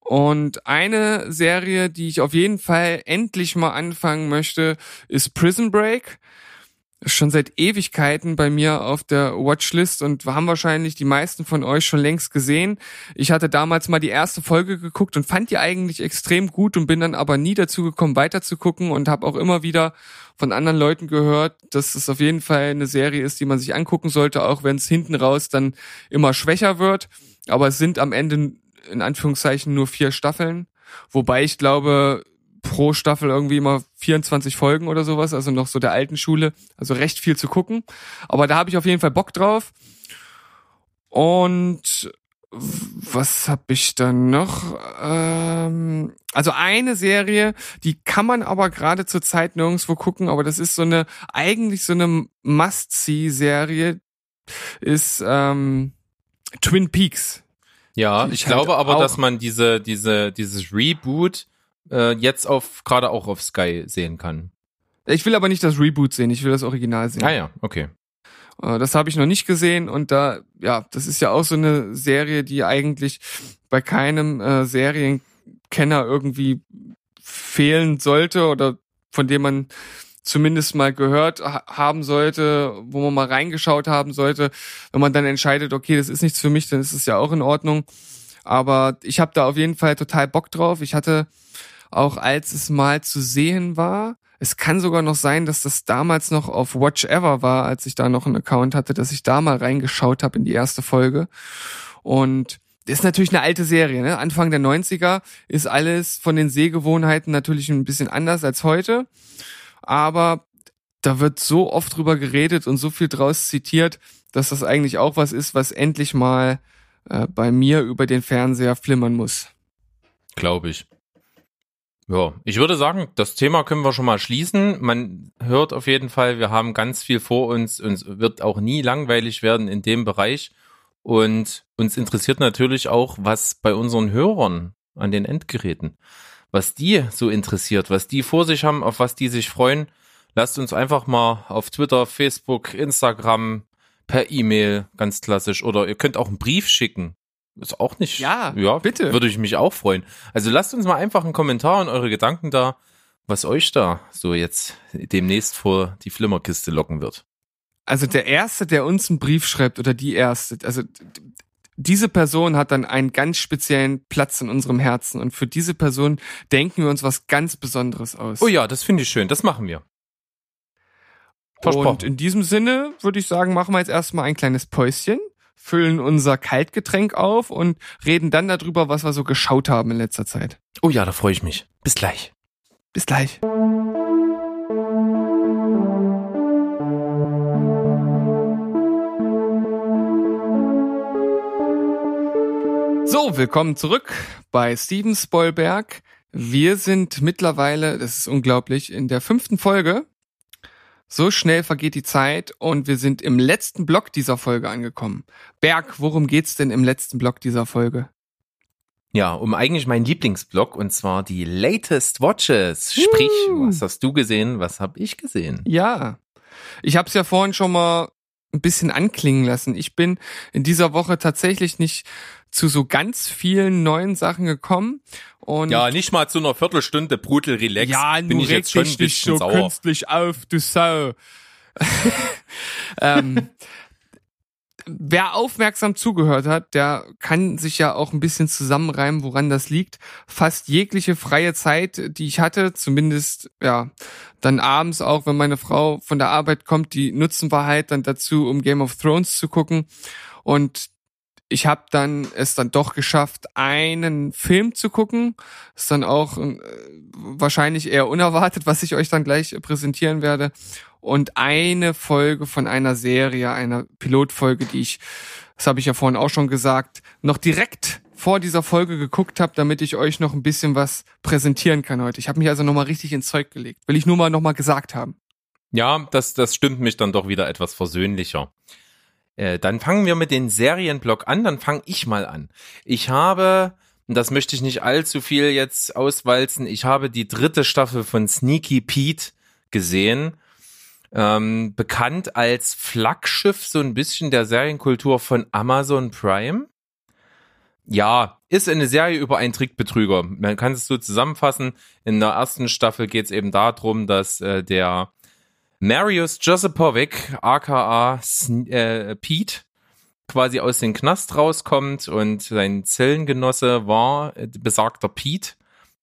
Und eine Serie, die ich auf jeden Fall endlich mal anfangen möchte, ist Prison Break schon seit Ewigkeiten bei mir auf der Watchlist und haben wahrscheinlich die meisten von euch schon längst gesehen. Ich hatte damals mal die erste Folge geguckt und fand die eigentlich extrem gut und bin dann aber nie dazu gekommen, weiter zu gucken und habe auch immer wieder von anderen Leuten gehört, dass es auf jeden Fall eine Serie ist, die man sich angucken sollte, auch wenn es hinten raus dann immer schwächer wird. Aber es sind am Ende in Anführungszeichen nur vier Staffeln. Wobei ich glaube, pro Staffel irgendwie immer 24 Folgen oder sowas, also noch so der alten Schule, also recht viel zu gucken. Aber da habe ich auf jeden Fall Bock drauf. Und was habe ich dann noch? Ähm, also eine Serie, die kann man aber gerade zur Zeit nirgendwo gucken, aber das ist so eine eigentlich so eine Must-See-Serie, ist ähm, Twin Peaks.
Ja, ich, ich glaube halt aber, dass man diese diese dieses Reboot äh, jetzt auf gerade auch auf Sky sehen kann.
Ich will aber nicht das Reboot sehen, ich will das Original sehen.
Ah ja, okay.
Äh, das habe ich noch nicht gesehen und da, ja, das ist ja auch so eine Serie, die eigentlich bei keinem äh, Serienkenner irgendwie fehlen sollte oder von dem man zumindest mal gehört ha haben sollte, wo man mal reingeschaut haben sollte. Wenn man dann entscheidet, okay, das ist nichts für mich, dann ist es ja auch in Ordnung. Aber ich habe da auf jeden Fall total Bock drauf. Ich hatte auch als es mal zu sehen war. Es kann sogar noch sein, dass das damals noch auf Watch Ever war, als ich da noch einen Account hatte, dass ich da mal reingeschaut habe in die erste Folge. Und das ist natürlich eine alte Serie, ne? Anfang der 90er ist alles von den Sehgewohnheiten natürlich ein bisschen anders als heute. Aber da wird so oft drüber geredet und so viel draus zitiert, dass das eigentlich auch was ist, was endlich mal äh, bei mir über den Fernseher flimmern muss.
Glaube ich. Ja, ich würde sagen, das Thema können wir schon mal schließen. Man hört auf jeden Fall, wir haben ganz viel vor uns und es wird auch nie langweilig werden in dem Bereich. Und uns interessiert natürlich auch, was bei unseren Hörern an den Endgeräten, was die so interessiert, was die vor sich haben, auf was die sich freuen. Lasst uns einfach mal auf Twitter, Facebook, Instagram, per E-Mail, ganz klassisch, oder ihr könnt auch einen Brief schicken ist auch nicht.
Ja, ja, bitte.
Würde ich mich auch freuen. Also lasst uns mal einfach einen Kommentar und eure Gedanken da, was euch da so jetzt demnächst vor die Flimmerkiste locken wird.
Also der Erste, der uns einen Brief schreibt oder die Erste, also diese Person hat dann einen ganz speziellen Platz in unserem Herzen und für diese Person denken wir uns was ganz Besonderes aus.
Oh ja, das finde ich schön, das machen wir.
Versprochen. Und in diesem Sinne würde ich sagen, machen wir jetzt erstmal ein kleines Päuschen füllen unser Kaltgetränk auf und reden dann darüber, was wir so geschaut haben in letzter Zeit.
Oh ja, da freue ich mich. Bis gleich.
Bis gleich. So, willkommen zurück bei Steven Spoilberg. Wir sind mittlerweile, das ist unglaublich, in der fünften Folge So schnell vergeht die Zeit und wir sind im letzten Block dieser Folge angekommen. Berg, worum geht's denn im letzten Block dieser Folge?
Ja, um eigentlich meinen Lieblingsblock und zwar die Latest Watches. Sprich,
Uh.
was hast du gesehen, was hab ich gesehen?
Ja, ich habe es ja vorhin schon mal ein bisschen anklingen lassen. Ich bin in dieser Woche tatsächlich nicht zu so ganz vielen neuen Sachen gekommen und
Ja, nicht mal zu einer Viertelstunde Brudel Relax.
Ja,
bin ich jetzt schon
dich
ein bisschen
so
sauer.
künstlich auf, du Sau. ähm, wer aufmerksam zugehört hat, der kann sich ja auch ein bisschen zusammenreimen, woran das liegt. Fast jegliche freie Zeit, die ich hatte, zumindest ja, dann abends auch, wenn meine Frau von der Arbeit kommt, die nutzen wir halt dann dazu, um Game of Thrones zu gucken. Und ich habe dann es dann doch geschafft, einen Film zu gucken. Ist dann auch äh, wahrscheinlich eher unerwartet, was ich euch dann gleich präsentieren werde. Und eine Folge von einer Serie, einer Pilotfolge, die ich, das habe ich ja vorhin auch schon gesagt, noch direkt vor dieser Folge geguckt habe, damit ich euch noch ein bisschen was präsentieren kann heute. Ich habe mich also nochmal richtig ins Zeug gelegt. Will ich nur mal nochmal gesagt haben.
Ja, das, das stimmt mich dann doch wieder etwas versöhnlicher. Äh, dann fangen wir mit den Serienblock an, dann fange ich mal an. Ich habe, das möchte ich nicht allzu viel jetzt auswalzen, ich habe die dritte Staffel von Sneaky Pete gesehen. Ähm, bekannt als Flaggschiff so ein bisschen der Serienkultur von Amazon Prime. Ja, ist eine Serie über einen Trickbetrüger. Man kann es so zusammenfassen. In der ersten Staffel geht es eben darum, dass äh, der Marius Josipovic, aka äh, Pete, quasi aus dem Knast rauskommt und sein Zellengenosse war äh, besagter Pete.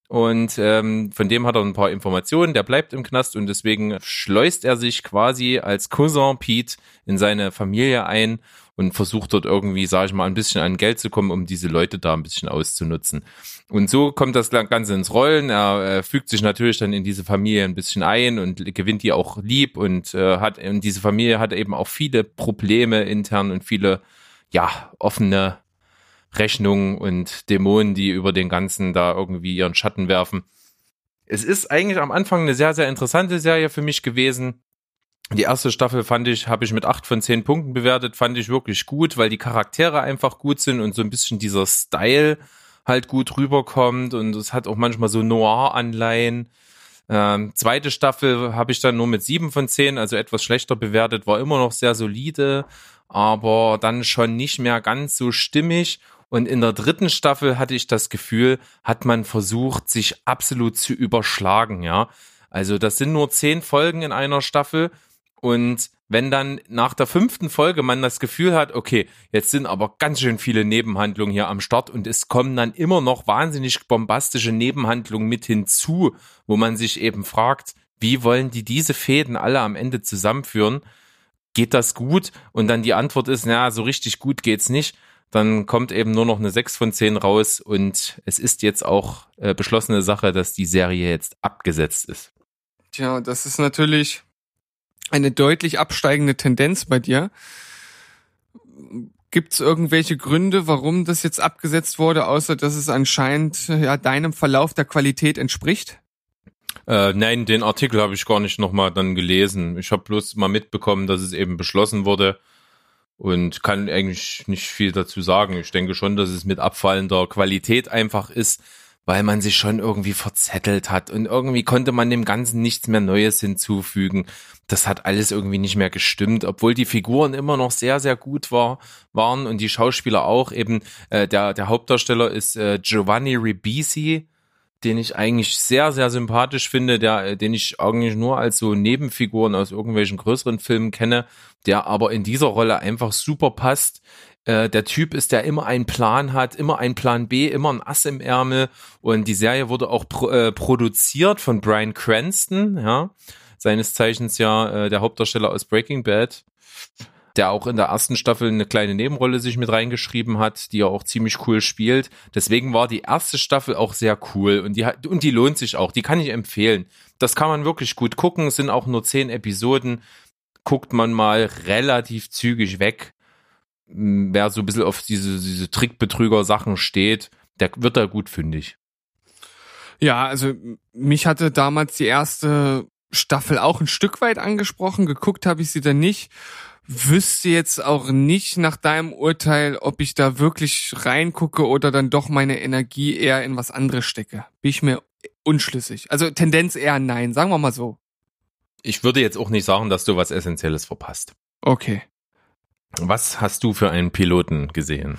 Und ähm, von dem hat er ein paar Informationen, der bleibt im Knast und deswegen schleust er sich quasi als Cousin Pete in seine Familie ein und versucht dort irgendwie, sage ich mal, ein bisschen an Geld zu kommen, um diese Leute da ein bisschen auszunutzen. Und so kommt das Ganze ins Rollen. Er fügt sich natürlich dann in diese Familie ein bisschen ein und gewinnt die auch lieb und äh, hat und diese Familie hat eben auch viele Probleme intern und viele ja offene Rechnungen und Dämonen, die über den ganzen da irgendwie ihren Schatten werfen. Es ist eigentlich am Anfang eine sehr sehr interessante Serie für mich gewesen. Die erste Staffel fand ich, habe ich mit acht von zehn Punkten bewertet, fand ich wirklich gut, weil die Charaktere einfach gut sind und so ein bisschen dieser Style halt gut rüberkommt und es hat auch manchmal so Noir-Anleihen. Ähm, zweite Staffel habe ich dann nur mit sieben von zehn, also etwas schlechter bewertet, war immer noch sehr solide, aber dann schon nicht mehr ganz so stimmig. Und in der dritten Staffel hatte ich das Gefühl, hat man versucht, sich absolut zu überschlagen, ja. Also das sind nur zehn Folgen in einer Staffel und wenn dann nach der fünften Folge man das Gefühl hat, okay, jetzt sind aber ganz schön viele Nebenhandlungen hier am Start und es kommen dann immer noch wahnsinnig bombastische Nebenhandlungen mit hinzu, wo man sich eben fragt, wie wollen die diese Fäden alle am Ende zusammenführen? Geht das gut? Und dann die Antwort ist, na, so richtig gut geht's nicht. Dann kommt eben nur noch eine 6 von 10 raus und es ist jetzt auch äh, beschlossene Sache, dass die Serie jetzt abgesetzt ist.
Tja, das ist natürlich eine deutlich absteigende Tendenz bei dir. Gibt es irgendwelche Gründe, warum das jetzt abgesetzt wurde, außer dass es anscheinend ja deinem Verlauf der Qualität entspricht?
Äh, nein, den Artikel habe ich gar nicht nochmal dann gelesen. Ich habe bloß mal mitbekommen, dass es eben beschlossen wurde und kann eigentlich nicht viel dazu sagen. Ich denke schon, dass es mit abfallender Qualität einfach ist, weil man sich schon irgendwie verzettelt hat und irgendwie konnte man dem Ganzen nichts mehr Neues hinzufügen. Das hat alles irgendwie nicht mehr gestimmt, obwohl die Figuren immer noch sehr, sehr gut war, waren und die Schauspieler auch. Eben äh, der, der Hauptdarsteller ist äh, Giovanni Ribisi, den ich eigentlich sehr, sehr sympathisch finde, der, äh, den ich eigentlich nur als so Nebenfiguren aus irgendwelchen größeren Filmen kenne, der aber in dieser Rolle einfach super passt. Äh, der Typ ist, der immer einen Plan hat, immer einen Plan B, immer ein Ass im Ärmel. Und die Serie wurde auch pro, äh, produziert von Brian Cranston, ja, seines Zeichens ja äh, der Hauptdarsteller aus Breaking Bad der auch in der ersten Staffel eine kleine Nebenrolle sich mit reingeschrieben hat, die er auch ziemlich cool spielt. Deswegen war die erste Staffel auch sehr cool und die hat, und die lohnt sich auch. Die kann ich empfehlen. Das kann man wirklich gut gucken. Es sind auch nur zehn Episoden. Guckt man mal relativ zügig weg. Wer so ein bisschen auf diese, diese Trickbetrüger-Sachen steht, der wird da gut fündig.
Ja, also mich hatte damals die erste Staffel auch ein Stück weit angesprochen. Geguckt habe ich sie dann nicht. Wüsste jetzt auch nicht nach deinem Urteil, ob ich da wirklich reingucke oder dann doch meine Energie eher in was anderes stecke. Bin ich mir unschlüssig. Also Tendenz eher nein, sagen wir mal so.
Ich würde jetzt auch nicht sagen, dass du was Essentielles verpasst.
Okay.
Was hast du für einen Piloten gesehen?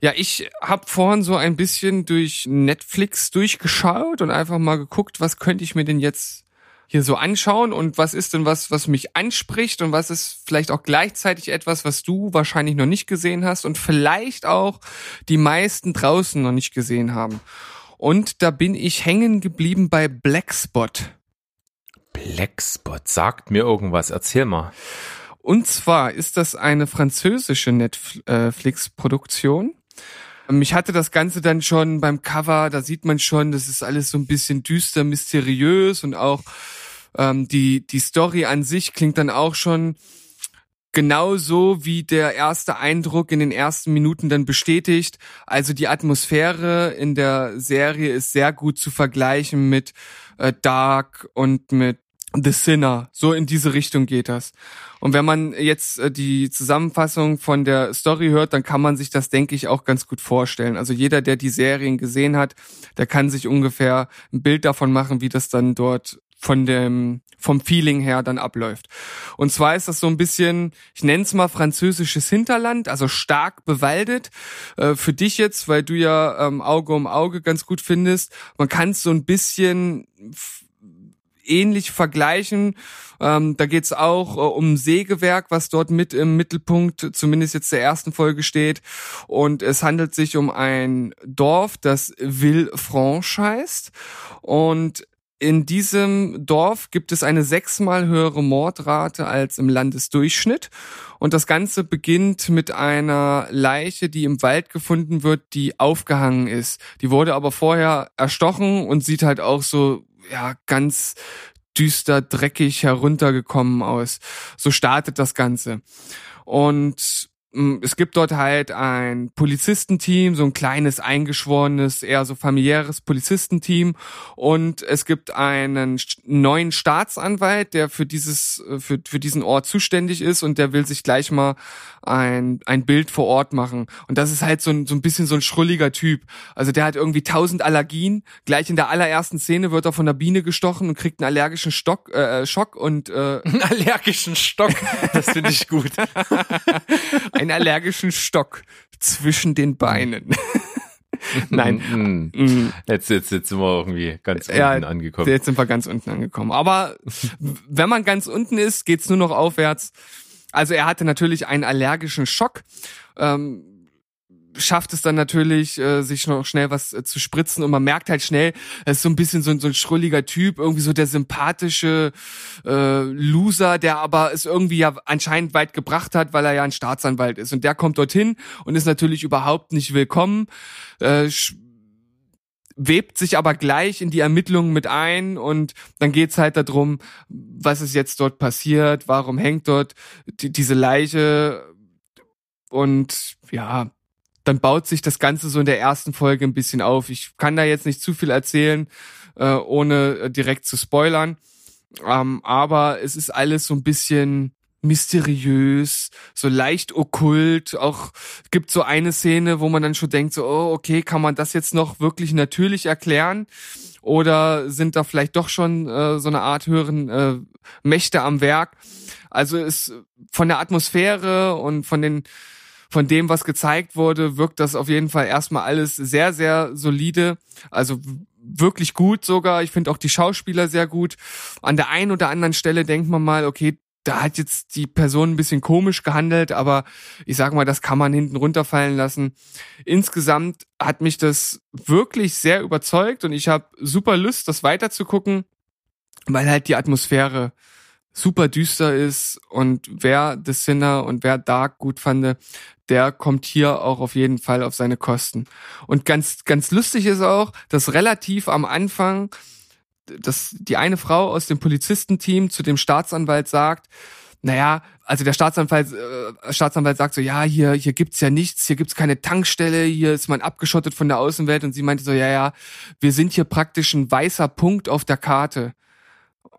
Ja, ich habe vorhin so ein bisschen durch Netflix durchgeschaut und einfach mal geguckt, was könnte ich mir denn jetzt hier so anschauen und was ist denn was, was mich anspricht und was ist vielleicht auch gleichzeitig etwas, was du wahrscheinlich noch nicht gesehen hast und vielleicht auch die meisten draußen noch nicht gesehen haben. Und da bin ich hängen geblieben bei Blackspot.
Blackspot sagt mir irgendwas. Erzähl mal.
Und zwar ist das eine französische Netflix-Produktion. Mich hatte das Ganze dann schon beim Cover, da sieht man schon, das ist alles so ein bisschen düster, mysteriös und auch ähm, die, die Story an sich klingt dann auch schon genauso wie der erste Eindruck in den ersten Minuten dann bestätigt. Also die Atmosphäre in der Serie ist sehr gut zu vergleichen mit äh, Dark und mit The Sinner. So in diese Richtung geht das. Und wenn man jetzt äh, die Zusammenfassung von der Story hört, dann kann man sich das, denke ich, auch ganz gut vorstellen. Also jeder, der die Serien gesehen hat, der kann sich ungefähr ein Bild davon machen, wie das dann dort von dem vom Feeling her dann abläuft. Und zwar ist das so ein bisschen, ich nenne es mal französisches Hinterland, also stark bewaldet. Äh, für dich jetzt, weil du ja ähm, Auge um Auge ganz gut findest, man kann es so ein bisschen ähnlich vergleichen. Ähm, da geht's auch äh, um Sägewerk, was dort mit im Mittelpunkt, zumindest jetzt der ersten Folge steht. Und es handelt sich um ein Dorf, das Villefranche heißt. Und in diesem Dorf gibt es eine sechsmal höhere Mordrate als im Landesdurchschnitt. Und das Ganze beginnt mit einer Leiche, die im Wald gefunden wird, die aufgehangen ist. Die wurde aber vorher erstochen und sieht halt auch so, ja, ganz düster, dreckig heruntergekommen aus. So startet das Ganze. Und es gibt dort halt ein Polizistenteam, so ein kleines, eingeschworenes, eher so familiäres Polizistenteam. Und es gibt einen neuen Staatsanwalt, der für dieses, äh, für, für diesen Ort zuständig ist und der will sich gleich mal ein, ein Bild vor Ort machen. Und das ist halt so ein, so ein bisschen so ein schrulliger Typ. Also der hat irgendwie tausend Allergien. Gleich in der allerersten Szene wird er von der Biene gestochen und kriegt einen allergischen Stock, äh, Schock und äh,
einen allergischen Stock. Das finde ich gut.
einen allergischen Stock zwischen den Beinen. Nein.
Mm. Jetzt, jetzt, jetzt sind wir irgendwie ganz unten ja, angekommen.
Jetzt sind wir ganz unten angekommen. Aber wenn man ganz unten ist, geht's nur noch aufwärts. Also er hatte natürlich einen allergischen Schock. Ähm, schafft es dann natürlich, äh, sich noch schnell was äh, zu spritzen und man merkt halt schnell, er ist so ein bisschen so ein, so ein schrulliger Typ, irgendwie so der sympathische äh, Loser, der aber es irgendwie ja anscheinend weit gebracht hat, weil er ja ein Staatsanwalt ist. Und der kommt dorthin und ist natürlich überhaupt nicht willkommen, äh, webt sich aber gleich in die Ermittlungen mit ein und dann geht's halt darum, was ist jetzt dort passiert, warum hängt dort die, diese Leiche und ja, dann baut sich das Ganze so in der ersten Folge ein bisschen auf. Ich kann da jetzt nicht zu viel erzählen, äh, ohne äh, direkt zu spoilern. Ähm, aber es ist alles so ein bisschen mysteriös, so leicht okkult. Auch gibt so eine Szene, wo man dann schon denkt, so, oh, okay, kann man das jetzt noch wirklich natürlich erklären? Oder sind da vielleicht doch schon äh, so eine Art höheren äh, Mächte am Werk? Also ist von der Atmosphäre und von den von dem, was gezeigt wurde, wirkt das auf jeden Fall erstmal alles sehr, sehr solide. Also wirklich gut sogar. Ich finde auch die Schauspieler sehr gut. An der einen oder anderen Stelle denkt man mal, okay, da hat jetzt die Person ein bisschen komisch gehandelt, aber ich sag mal, das kann man hinten runterfallen lassen. Insgesamt hat mich das wirklich sehr überzeugt und ich habe super Lust, das weiterzugucken, weil halt die Atmosphäre super düster ist und wer The Sinner und wer Dark gut fand, der kommt hier auch auf jeden Fall auf seine Kosten. Und ganz, ganz lustig ist auch, dass relativ am Anfang dass die eine Frau aus dem Polizistenteam zu dem Staatsanwalt sagt, naja, also der Staatsanwalt, äh, Staatsanwalt sagt so, ja, hier, hier gibt's ja nichts, hier gibt's keine Tankstelle, hier ist man abgeschottet von der Außenwelt und sie meinte so, ja, ja, wir sind hier praktisch ein weißer Punkt auf der Karte.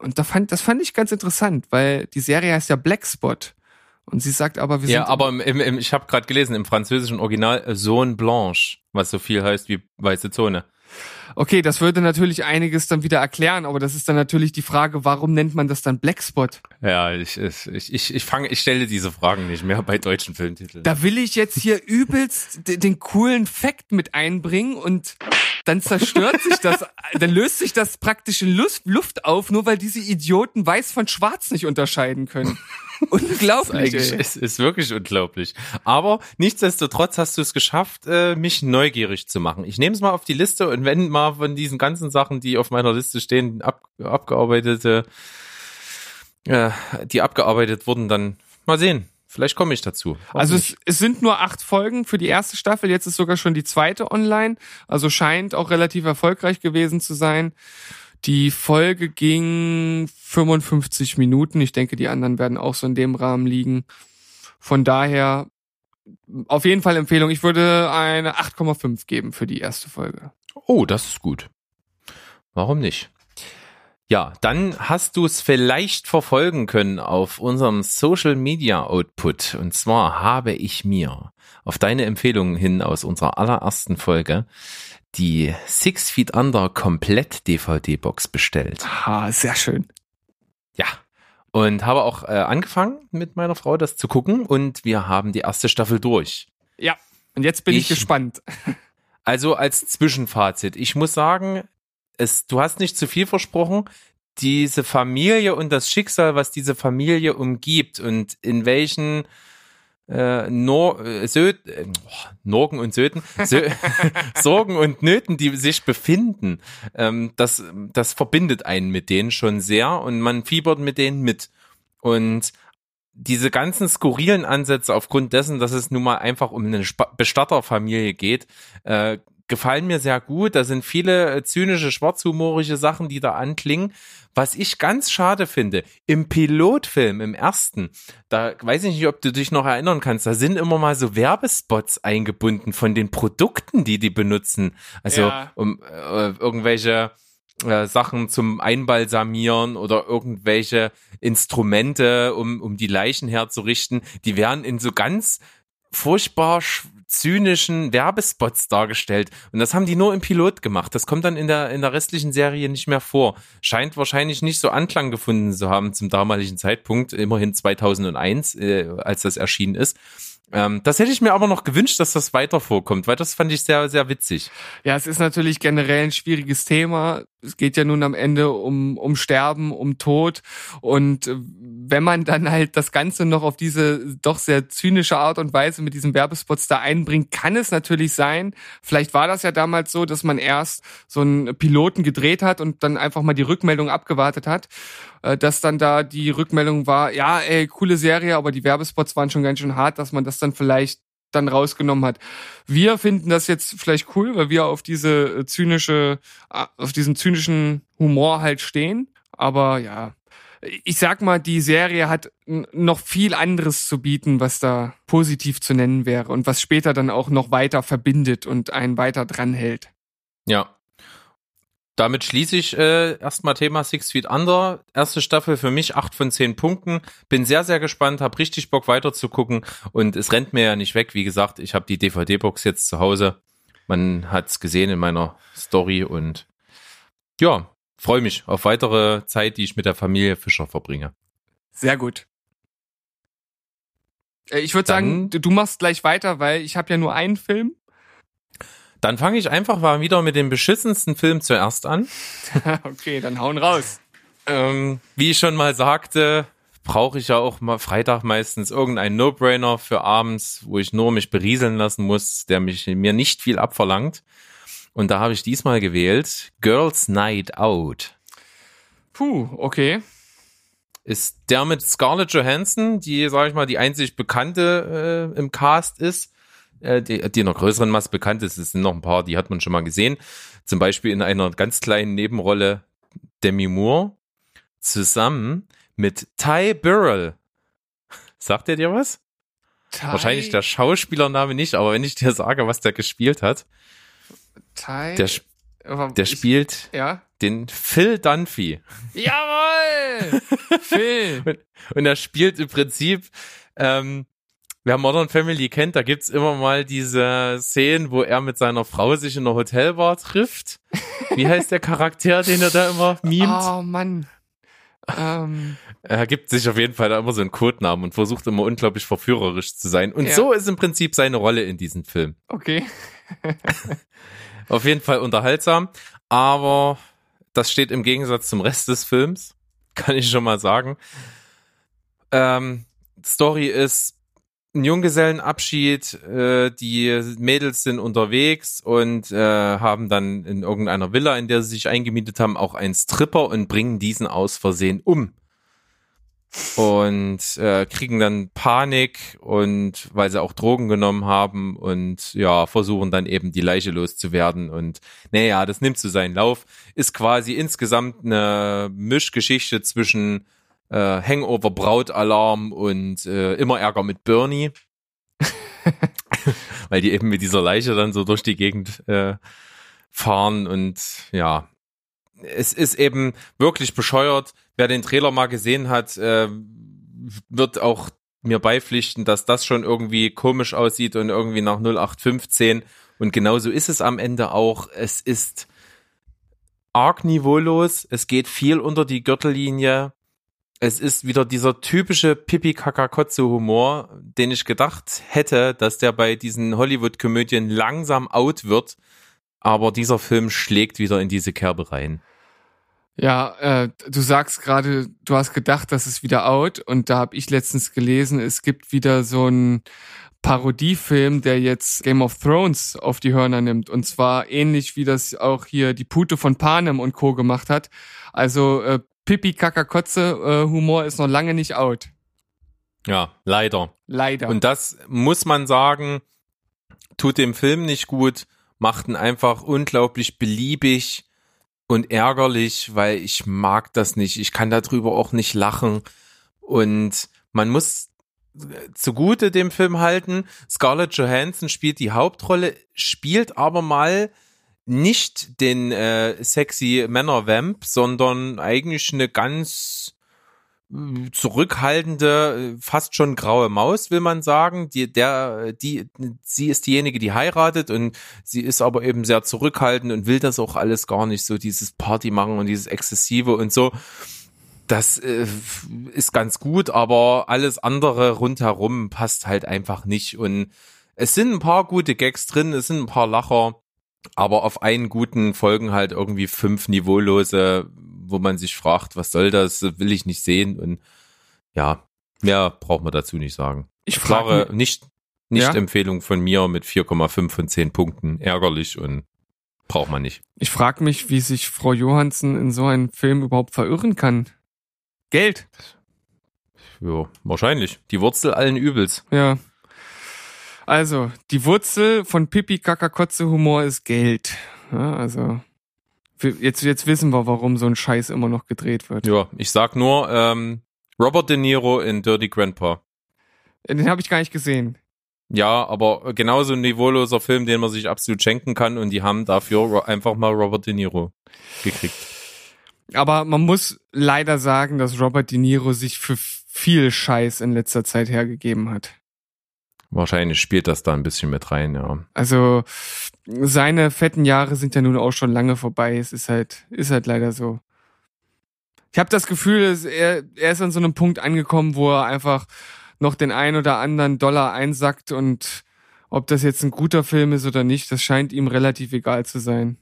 Und da fand, das fand ich ganz interessant, weil die Serie heißt ja Blackspot. Und sie sagt aber, wir
Ja,
sind.
aber im, im, im, ich habe gerade gelesen, im französischen Original Zone Blanche, was so viel heißt wie weiße Zone.
Okay, das würde natürlich einiges dann wieder erklären, aber das ist dann natürlich die Frage, warum nennt man das dann Blackspot?
Ja, ich, ich, ich, ich fange, ich stelle diese Fragen nicht mehr bei deutschen Filmtiteln.
Da will ich jetzt hier übelst den, coolen Fact mit einbringen und dann zerstört sich das, dann löst sich das praktisch in Luft, Luft auf, nur weil diese Idioten weiß von schwarz nicht unterscheiden können. Unglaublich. Ey.
ist, ist wirklich unglaublich. Aber nichtsdestotrotz hast du es geschafft, äh, mich neugierig zu machen. Ich nehme es mal auf die Liste und wenn mal von diesen ganzen Sachen, die auf meiner Liste stehen, ab, abgearbeitete, äh, die abgearbeitet wurden, dann mal sehen. Vielleicht komme ich dazu.
Also es, es sind nur acht Folgen für die erste Staffel, jetzt ist sogar schon die zweite online, also scheint auch relativ erfolgreich gewesen zu sein. Die Folge ging 55 Minuten, ich denke, die anderen werden auch so in dem Rahmen liegen. Von daher auf jeden Fall Empfehlung. Ich würde eine 8,5 geben für die erste Folge.
Oh, das ist gut. Warum nicht? Ja, dann hast du es vielleicht verfolgen können auf unserem Social Media Output. Und zwar habe ich mir auf deine Empfehlungen hin aus unserer allerersten Folge die Six Feet Under Komplett DVD Box bestellt.
Ah, sehr schön.
Ja. Und habe auch äh, angefangen mit meiner Frau das zu gucken und wir haben die erste Staffel durch.
Ja, und jetzt bin ich,
Ich-
gespannt.
Also als Zwischenfazit, ich muss sagen, es, du hast nicht zu viel versprochen. Diese Familie und das Schicksal, was diese Familie umgibt und in welchen äh, Nor äh, Söd äh, oh, Norgen und Söden, Sö Sorgen und Nöten, die sich befinden, ähm, das, das verbindet einen mit denen schon sehr und man fiebert mit denen mit. Und diese ganzen skurrilen Ansätze aufgrund dessen, dass es nun mal einfach um eine Bestatterfamilie geht, äh, gefallen mir sehr gut. Da sind viele äh, zynische, schwarzhumorische Sachen, die da anklingen. Was ich ganz schade finde, im Pilotfilm, im ersten, da weiß ich nicht, ob du dich noch erinnern kannst, da sind immer mal so Werbespots eingebunden von den Produkten, die die benutzen. Also
Ja.
um äh, irgendwelche äh, Sachen zum Einbalsamieren oder irgendwelche Instrumente, um, um die Leichen herzurichten, die werden in so ganz furchtbar sch- zynischen Werbespots dargestellt. Und das haben die nur im Pilot gemacht. Das kommt dann in der, in der restlichen Serie nicht mehr vor. Scheint wahrscheinlich nicht so Anklang gefunden zu haben zum damaligen Zeitpunkt, immerhin 2001, äh, als das erschienen ist. Ähm, das hätte ich mir aber noch gewünscht, dass das weiter vorkommt, weil das fand ich sehr, sehr witzig.
Ja, es ist natürlich generell ein schwieriges Thema. Es geht ja nun am Ende um, um Sterben, um Tod. Und äh, wenn man dann halt das Ganze noch auf diese doch sehr zynische Art und Weise mit diesen Werbespots da einbringt, kann es natürlich sein, vielleicht war das ja damals so, dass man erst so einen Piloten gedreht hat und dann einfach mal die Rückmeldung abgewartet hat, äh, dass dann da die Rückmeldung war, ja, ey, coole Serie, aber die Werbespots waren schon ganz schön hart, dass man das dann vielleicht dann rausgenommen hat. Wir finden das jetzt vielleicht cool, weil wir auf diese äh, zynische, äh, auf diesen zynischen Humor halt stehen. Aber ja, ich sag mal, die Serie hat noch viel anderes zu bieten, was da positiv zu nennen wäre und was später dann auch noch weiter verbindet und einen weiter dranhält.
Ja. Damit schließe ich äh, erstmal Thema Six Feet Under. Erste Staffel für mich acht von zehn Punkten. Bin sehr, sehr gespannt, habe richtig Bock weiter zu gucken und es rennt mir ja nicht weg. Wie gesagt, ich habe die DVD-Box jetzt zu Hause. Man hat es gesehen in meiner Story und ja, freue mich auf weitere Zeit, die ich mit der Familie Fischer verbringe.
Sehr gut. Äh, Ich würde sagen, du du machst gleich weiter, weil ich habe ja nur einen Film.
Dann fange ich einfach mal wieder mit dem beschissensten Film zuerst an.
okay, dann hauen raus.
Ähm, wie ich schon mal sagte, brauche ich ja auch mal Freitag meistens irgendeinen No-Brainer für abends, wo ich nur mich berieseln lassen muss, der mich mir nicht viel abverlangt. Und da habe ich diesmal gewählt Girls Night Out.
Puh, okay.
Ist der mit Scarlett Johansson, die, sage ich mal, die einzig bekannte äh, im Cast ist, äh, die, die in einer größeren Masse bekannt ist. Es sind noch ein paar, die hat man schon mal gesehen. Zum Beispiel in einer ganz kleinen Nebenrolle Demi Moore zusammen mit Ty Burrell. Sagt er dir was?
Ty,
Wahrscheinlich der Schauspielername nicht, aber wenn ich dir sage, was der gespielt hat,
Ty,
der, der
ich-
spielt
Ja.
den Phil Dunphy.
Jawohl! Phil!
Und, und er spielt im Prinzip, ähm, wer Modern Family kennt, da gibt's immer mal diese Szenen, wo er mit seiner Frau sich in einer Hotelbar trifft. Wie heißt der Charakter, den er da immer mimt?
Oh Mann. Ähm,
Er gibt sich auf jeden Fall da immer so einen Codenamen und versucht immer unglaublich verführerisch zu sein. Und
Ja.
so ist im Prinzip seine Rolle in diesem Film.
okay.
Auf jeden Fall unterhaltsam, aber das steht im Gegensatz zum Rest des Films, kann ich schon mal sagen. Ähm, Story ist ein Junggesellenabschied, äh, die Mädels sind unterwegs und äh, haben dann in irgendeiner Villa, in der sie sich eingemietet haben, auch einen Stripper und bringen diesen aus Versehen um. Und äh, kriegen dann Panik und weil sie auch Drogen genommen haben und ja, versuchen dann eben die Leiche loszuwerden. Und naja, das nimmt so seinen Lauf. Ist quasi insgesamt eine Mischgeschichte zwischen äh, Hangover, Brautalarm und äh, immer Ärger mit Bernie. Weil die eben mit dieser Leiche dann so durch die Gegend äh, fahren und ja, es ist eben wirklich bescheuert. Wer den Trailer mal gesehen hat, äh, wird auch mir beipflichten, dass das schon irgendwie komisch aussieht und irgendwie nach 0815 und genauso ist es am Ende auch. Es ist arg niveaulos, es geht viel unter die Gürtellinie. Es ist wieder dieser typische pipi kotze humor den ich gedacht hätte, dass der bei diesen Hollywood-Komödien langsam out wird. Aber dieser Film schlägt wieder in diese Kerbe rein.
Ja, äh, du sagst gerade, du hast gedacht, das ist wieder out und da habe ich letztens gelesen, es gibt wieder so einen Parodiefilm, der jetzt Game of Thrones auf die Hörner nimmt und zwar ähnlich wie das auch hier die Pute von Panem und Co. gemacht hat. Also äh, Pipi Kakakotze äh, Humor ist noch lange nicht out.
Ja, leider.
Leider.
Und das muss man sagen, tut dem Film nicht gut, macht ihn einfach unglaublich beliebig und ärgerlich, weil ich mag das nicht. Ich kann darüber auch nicht lachen. Und man muss zugute dem Film halten, Scarlett Johansson spielt die Hauptrolle, spielt aber mal nicht den äh, sexy Männer-Vamp, sondern eigentlich eine ganz äh, zurückhaltende, äh, fast schon graue Maus, will man sagen. Die, der, die, sie ist diejenige, die heiratet und sie ist aber eben sehr zurückhaltend und will das auch alles gar nicht so, dieses Party machen und dieses Exzessive und so. Das äh, ist ganz gut, aber alles andere rundherum passt halt einfach nicht. Und es sind ein paar gute Gags drin, es sind ein paar Lacher, aber auf einen guten folgen halt irgendwie fünf niveaulose, wo man sich fragt, was soll das, will ich nicht sehen. Und ja, mehr braucht man dazu nicht sagen.
ich frage
Klare nicht, nicht
Ja?
Empfehlung von mir mit 4,5 von 10 Punkten. Ärgerlich und braucht man nicht.
ich frag mich, wie sich Frau Johansen in so einen Film überhaupt verirren kann. Geld.
Ja, wahrscheinlich. Die Wurzel allen Übels.
Ja. Also, die Wurzel von Pipi Kakakotze Humor ist Geld. Ja, also, jetzt, jetzt wissen wir, warum so ein Scheiß immer noch gedreht wird.
Ja, ich sag nur, ähm, Robert De Niro in Dirty Grandpa.
Den habe ich gar nicht gesehen.
Ja, aber genauso ein niveauloser Film, den man sich absolut schenken kann und die haben dafür einfach mal Robert De Niro gekriegt.
Aber man muss leider sagen, dass Robert De Niro sich für viel Scheiß in letzter Zeit hergegeben hat.
Wahrscheinlich spielt das da ein bisschen mit rein, ja.
Also, seine fetten Jahre sind ja nun auch schon lange vorbei. Es ist halt, ist halt leider so. Ich habe das Gefühl, dass er, er ist an so einem Punkt angekommen, wo er einfach noch den ein oder anderen Dollar einsackt und ob das jetzt ein guter Film ist oder nicht, das scheint ihm relativ egal zu sein.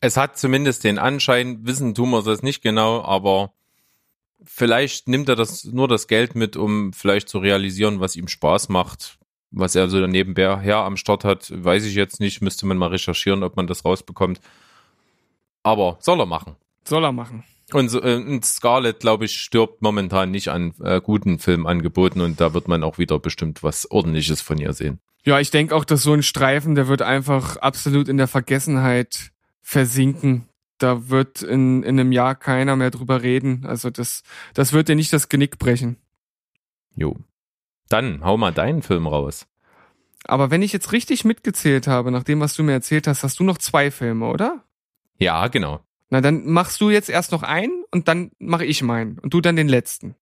Es hat zumindest den Anschein, wissen tun wir das nicht genau, aber vielleicht nimmt er das nur das Geld mit, um vielleicht zu realisieren, was ihm Spaß macht. Was er so nebenher am Start hat, weiß ich jetzt nicht. Müsste man mal recherchieren, ob man das rausbekommt. Aber soll er machen.
Soll er machen.
Und, so, äh, und Scarlett, glaube ich, stirbt momentan nicht an äh, guten Filmangeboten und da wird man auch wieder bestimmt was Ordentliches von ihr sehen.
Ja, ich denke auch, dass so ein Streifen, der wird einfach absolut in der Vergessenheit versinken. Da wird in, in einem Jahr keiner mehr drüber reden. Also das, das wird dir nicht das Genick brechen.
Jo. Dann hau mal deinen Film raus.
Aber wenn ich jetzt richtig mitgezählt habe, nach dem, was du mir erzählt hast, hast du noch zwei Filme, oder?
Ja, genau.
Na, dann machst du jetzt erst noch einen und dann mache ich meinen und du dann den letzten.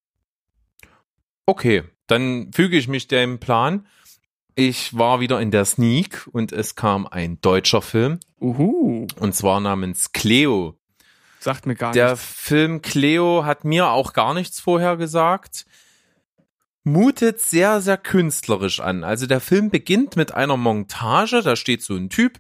Okay, dann füge ich mich dem Plan. Ich war wieder in der Sneak und es kam ein deutscher Film
Uhu.
und zwar namens Cleo.
Sagt mir gar
Der
nichts.
Film Cleo hat mir auch gar nichts vorher gesagt. Mutet sehr, sehr künstlerisch an. Also der Film beginnt mit einer Montage. Da steht so ein Typ,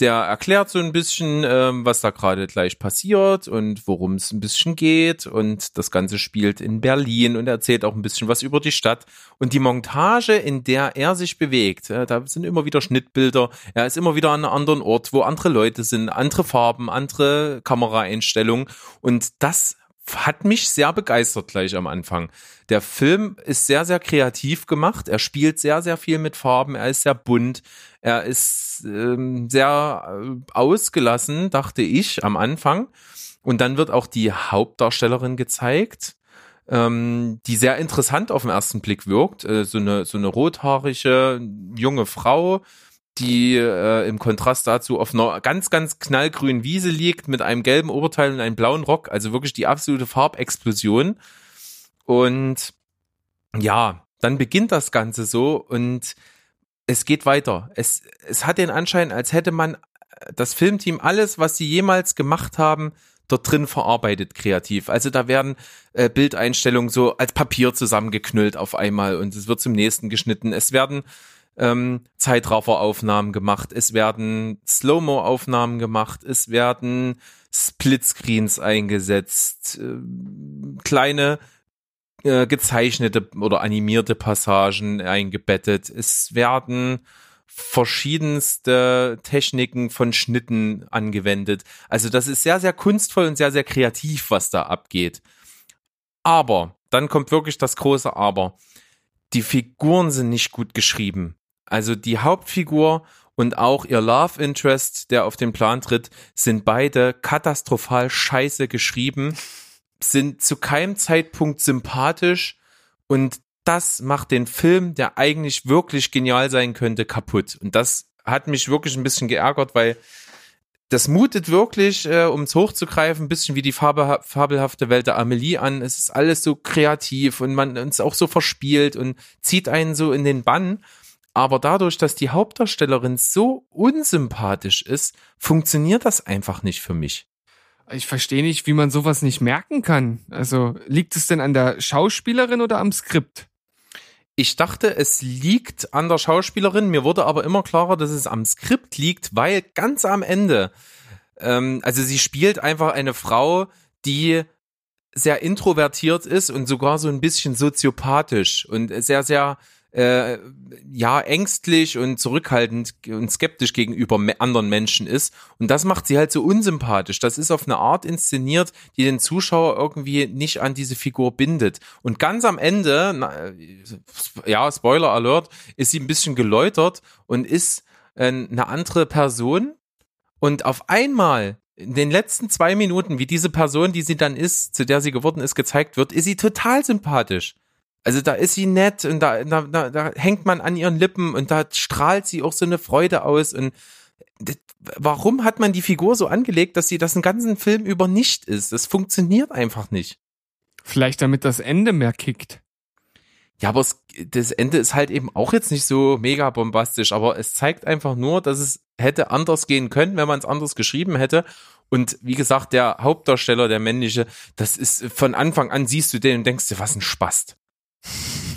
der erklärt so ein bisschen, ähm, was da gerade gleich passiert und worum es ein bisschen geht. Und das Ganze spielt in Berlin und erzählt auch ein bisschen was über die Stadt. Und die Montage, in der er sich bewegt, äh, da sind immer wieder Schnittbilder. Er ist immer wieder an einem anderen Ort, wo andere Leute sind, andere Farben, andere Kameraeinstellungen. Und das hat mich sehr begeistert gleich am Anfang. Der Film ist sehr, sehr kreativ gemacht. Er spielt sehr, sehr viel mit Farben. Er ist sehr bunt. Er ist ähm, sehr äh, ausgelassen, dachte ich am Anfang. Und dann wird auch die Hauptdarstellerin gezeigt, ähm, die sehr interessant auf den ersten Blick wirkt. Äh, so eine so eine rothaarige junge Frau, die äh, im Kontrast dazu auf einer ganz, ganz knallgrünen Wiese liegt mit einem gelben Oberteil und einem blauen Rock. Also wirklich die absolute Farbexplosion. Und ja, dann beginnt das Ganze so und es geht weiter. Es, es hat den Anschein, als hätte man das Filmteam alles, was sie jemals gemacht haben, dort drin verarbeitet kreativ. Also da werden äh, Bildeinstellungen so als Papier zusammengeknüllt auf einmal und es wird zum nächsten geschnitten. Es werden ähm, Zeitrafferaufnahmen gemacht, es werden Slow-Mo-Aufnahmen gemacht, es werden Splitscreens eingesetzt, äh, kleine äh, gezeichnete oder animierte Passagen eingebettet. Es werden verschiedenste Techniken von Schnitten angewendet. Also das ist sehr, sehr kunstvoll und sehr, sehr kreativ, was da abgeht. Aber, dann kommt wirklich das große Aber. Die Figuren sind nicht gut geschrieben. Also die Hauptfigur und auch ihr Love Interest, der auf den Plan tritt, sind beide katastrophal scheiße geschrieben, sind zu keinem Zeitpunkt sympathisch und das macht den Film, der eigentlich wirklich genial sein könnte, kaputt. Und das hat mich wirklich ein bisschen geärgert, weil das mutet wirklich, äh, um es hochzugreifen, ein bisschen wie die farbe, fabelhafte Welt der Amelie an. Es ist alles so kreativ und man ist auch so verspielt und zieht einen so in den Bann. Aber dadurch, dass die Hauptdarstellerin so unsympathisch ist, funktioniert das einfach nicht für mich.
Ich verstehe nicht, wie man sowas nicht merken kann. Also liegt es denn an der Schauspielerin oder am Skript?
Ich dachte, es liegt an der Schauspielerin. Mir wurde aber immer klarer, dass es am Skript liegt, weil ganz am Ende, ähm, also sie spielt einfach eine Frau, die sehr introvertiert ist und sogar so ein bisschen soziopathisch und sehr, sehr äh, ja ängstlich und zurückhaltend und skeptisch gegenüber anderen Menschen ist und das macht sie halt so unsympathisch. Das ist auf eine Art inszeniert, die den Zuschauer irgendwie nicht an diese Figur bindet. Und ganz am Ende, na, ja Spoiler Alert, ist sie ein bisschen geläutert und ist äh, eine andere Person und auf einmal in den letzten zwei Minuten, wie diese Person, die sie dann ist, zu der sie geworden ist, gezeigt wird, ist sie total sympathisch. Also da ist sie nett und da, da, da, da hängt man an ihren Lippen und da strahlt sie auch so eine Freude aus und warum hat man die Figur so angelegt, dass sie das einen ganzen Film über nicht ist? Das funktioniert einfach nicht.
Vielleicht damit das Ende mehr kickt.
Ja, aber es, das Ende ist halt eben auch jetzt nicht so mega bombastisch, aber es zeigt einfach nur, dass es hätte anders gehen können, wenn man es anders geschrieben hätte. Und wie gesagt, der Hauptdarsteller, der männliche, das ist von Anfang an siehst du den und denkst dir, was ein Spast.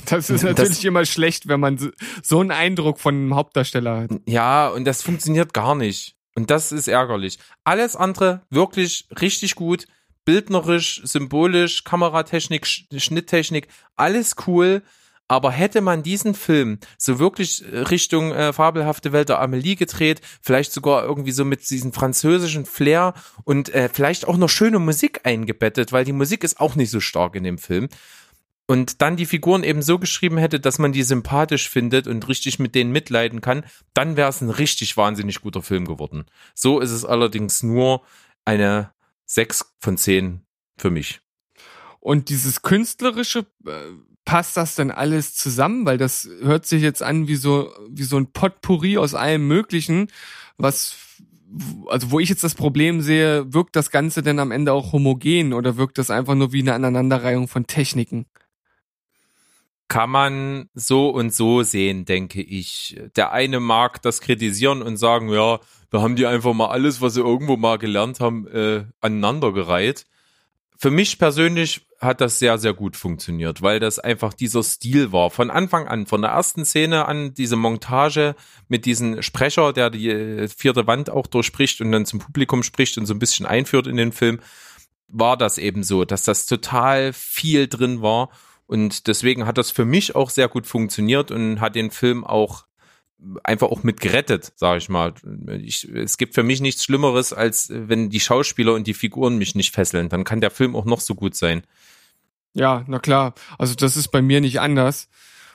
Das ist natürlich das, immer schlecht, wenn man so einen Eindruck von einem Hauptdarsteller hat.
Ja, und das funktioniert gar nicht. Und das ist ärgerlich. Alles andere wirklich richtig gut. Bildnerisch, symbolisch, Kameratechnik, Schnitttechnik, alles cool. Aber hätte man diesen Film so wirklich Richtung äh, fabelhafte Welt der Amelie gedreht, vielleicht sogar irgendwie so mit diesem französischen Flair und äh, vielleicht auch noch schöne Musik eingebettet, weil die Musik ist auch nicht so stark in dem Film, und dann die Figuren eben so geschrieben hätte, dass man die sympathisch findet und richtig mit denen mitleiden kann, dann wäre es ein richtig wahnsinnig guter Film geworden. So ist es allerdings nur eine 6 von 10 für mich.
Und dieses künstlerische, äh, passt das denn alles zusammen? Weil das hört sich jetzt an wie so, wie so ein Potpourri aus allem Möglichen, was also wo ich jetzt das Problem sehe, wirkt das Ganze denn am Ende auch homogen oder wirkt das einfach nur wie eine Aneinanderreihung von Techniken?
Kann man so und so sehen, denke ich. Der eine mag das kritisieren und sagen, ja, da haben die einfach mal alles, was sie irgendwo mal gelernt haben, äh, aneinandergereiht. Für mich persönlich hat das sehr, sehr gut funktioniert, weil das einfach dieser Stil war. Von Anfang an, von der ersten Szene an, diese Montage mit diesem Sprecher, der die äh, vierte Wand auch durchspricht und dann zum Publikum spricht und so ein bisschen einführt in den Film, war das eben so, dass das total viel drin war und deswegen hat das für mich auch sehr gut funktioniert und hat den Film auch einfach auch mit gerettet, sage ich mal. Ich, es gibt für mich nichts Schlimmeres, als wenn die Schauspieler und die Figuren mich nicht fesseln. Dann kann der Film auch noch so gut sein.
Ja, na klar. Also das ist bei mir nicht anders.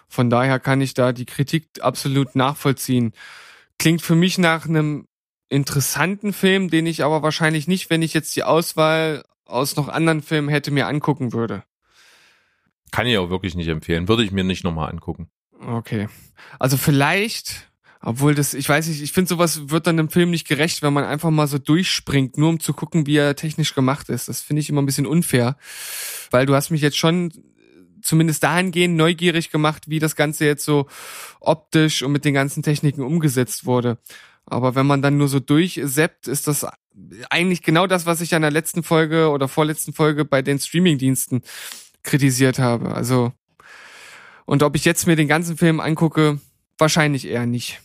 Von daher kann ich da die Kritik absolut nachvollziehen. Klingt für mich nach einem interessanten Film, den ich aber wahrscheinlich nicht, wenn ich jetzt die Auswahl aus noch anderen Filmen hätte, mir angucken würde.
Kann ich auch wirklich nicht empfehlen. Würde ich mir nicht nochmal angucken.
Okay. Also vielleicht, obwohl das, ich weiß nicht, ich finde sowas wird dann im Film nicht gerecht, wenn man einfach mal so durchspringt, nur um zu gucken, wie er technisch gemacht ist. Das finde ich immer ein bisschen unfair, weil du hast mich jetzt schon zumindest dahingehend neugierig gemacht, wie das Ganze jetzt so optisch und mit den ganzen Techniken umgesetzt wurde. Aber wenn man dann nur so durchseppt, ist das eigentlich genau das, was ich an der letzten Folge oder vorletzten Folge bei den Streamingdiensten kritisiert habe. Also, und ob ich jetzt mir den ganzen Film angucke, wahrscheinlich eher nicht.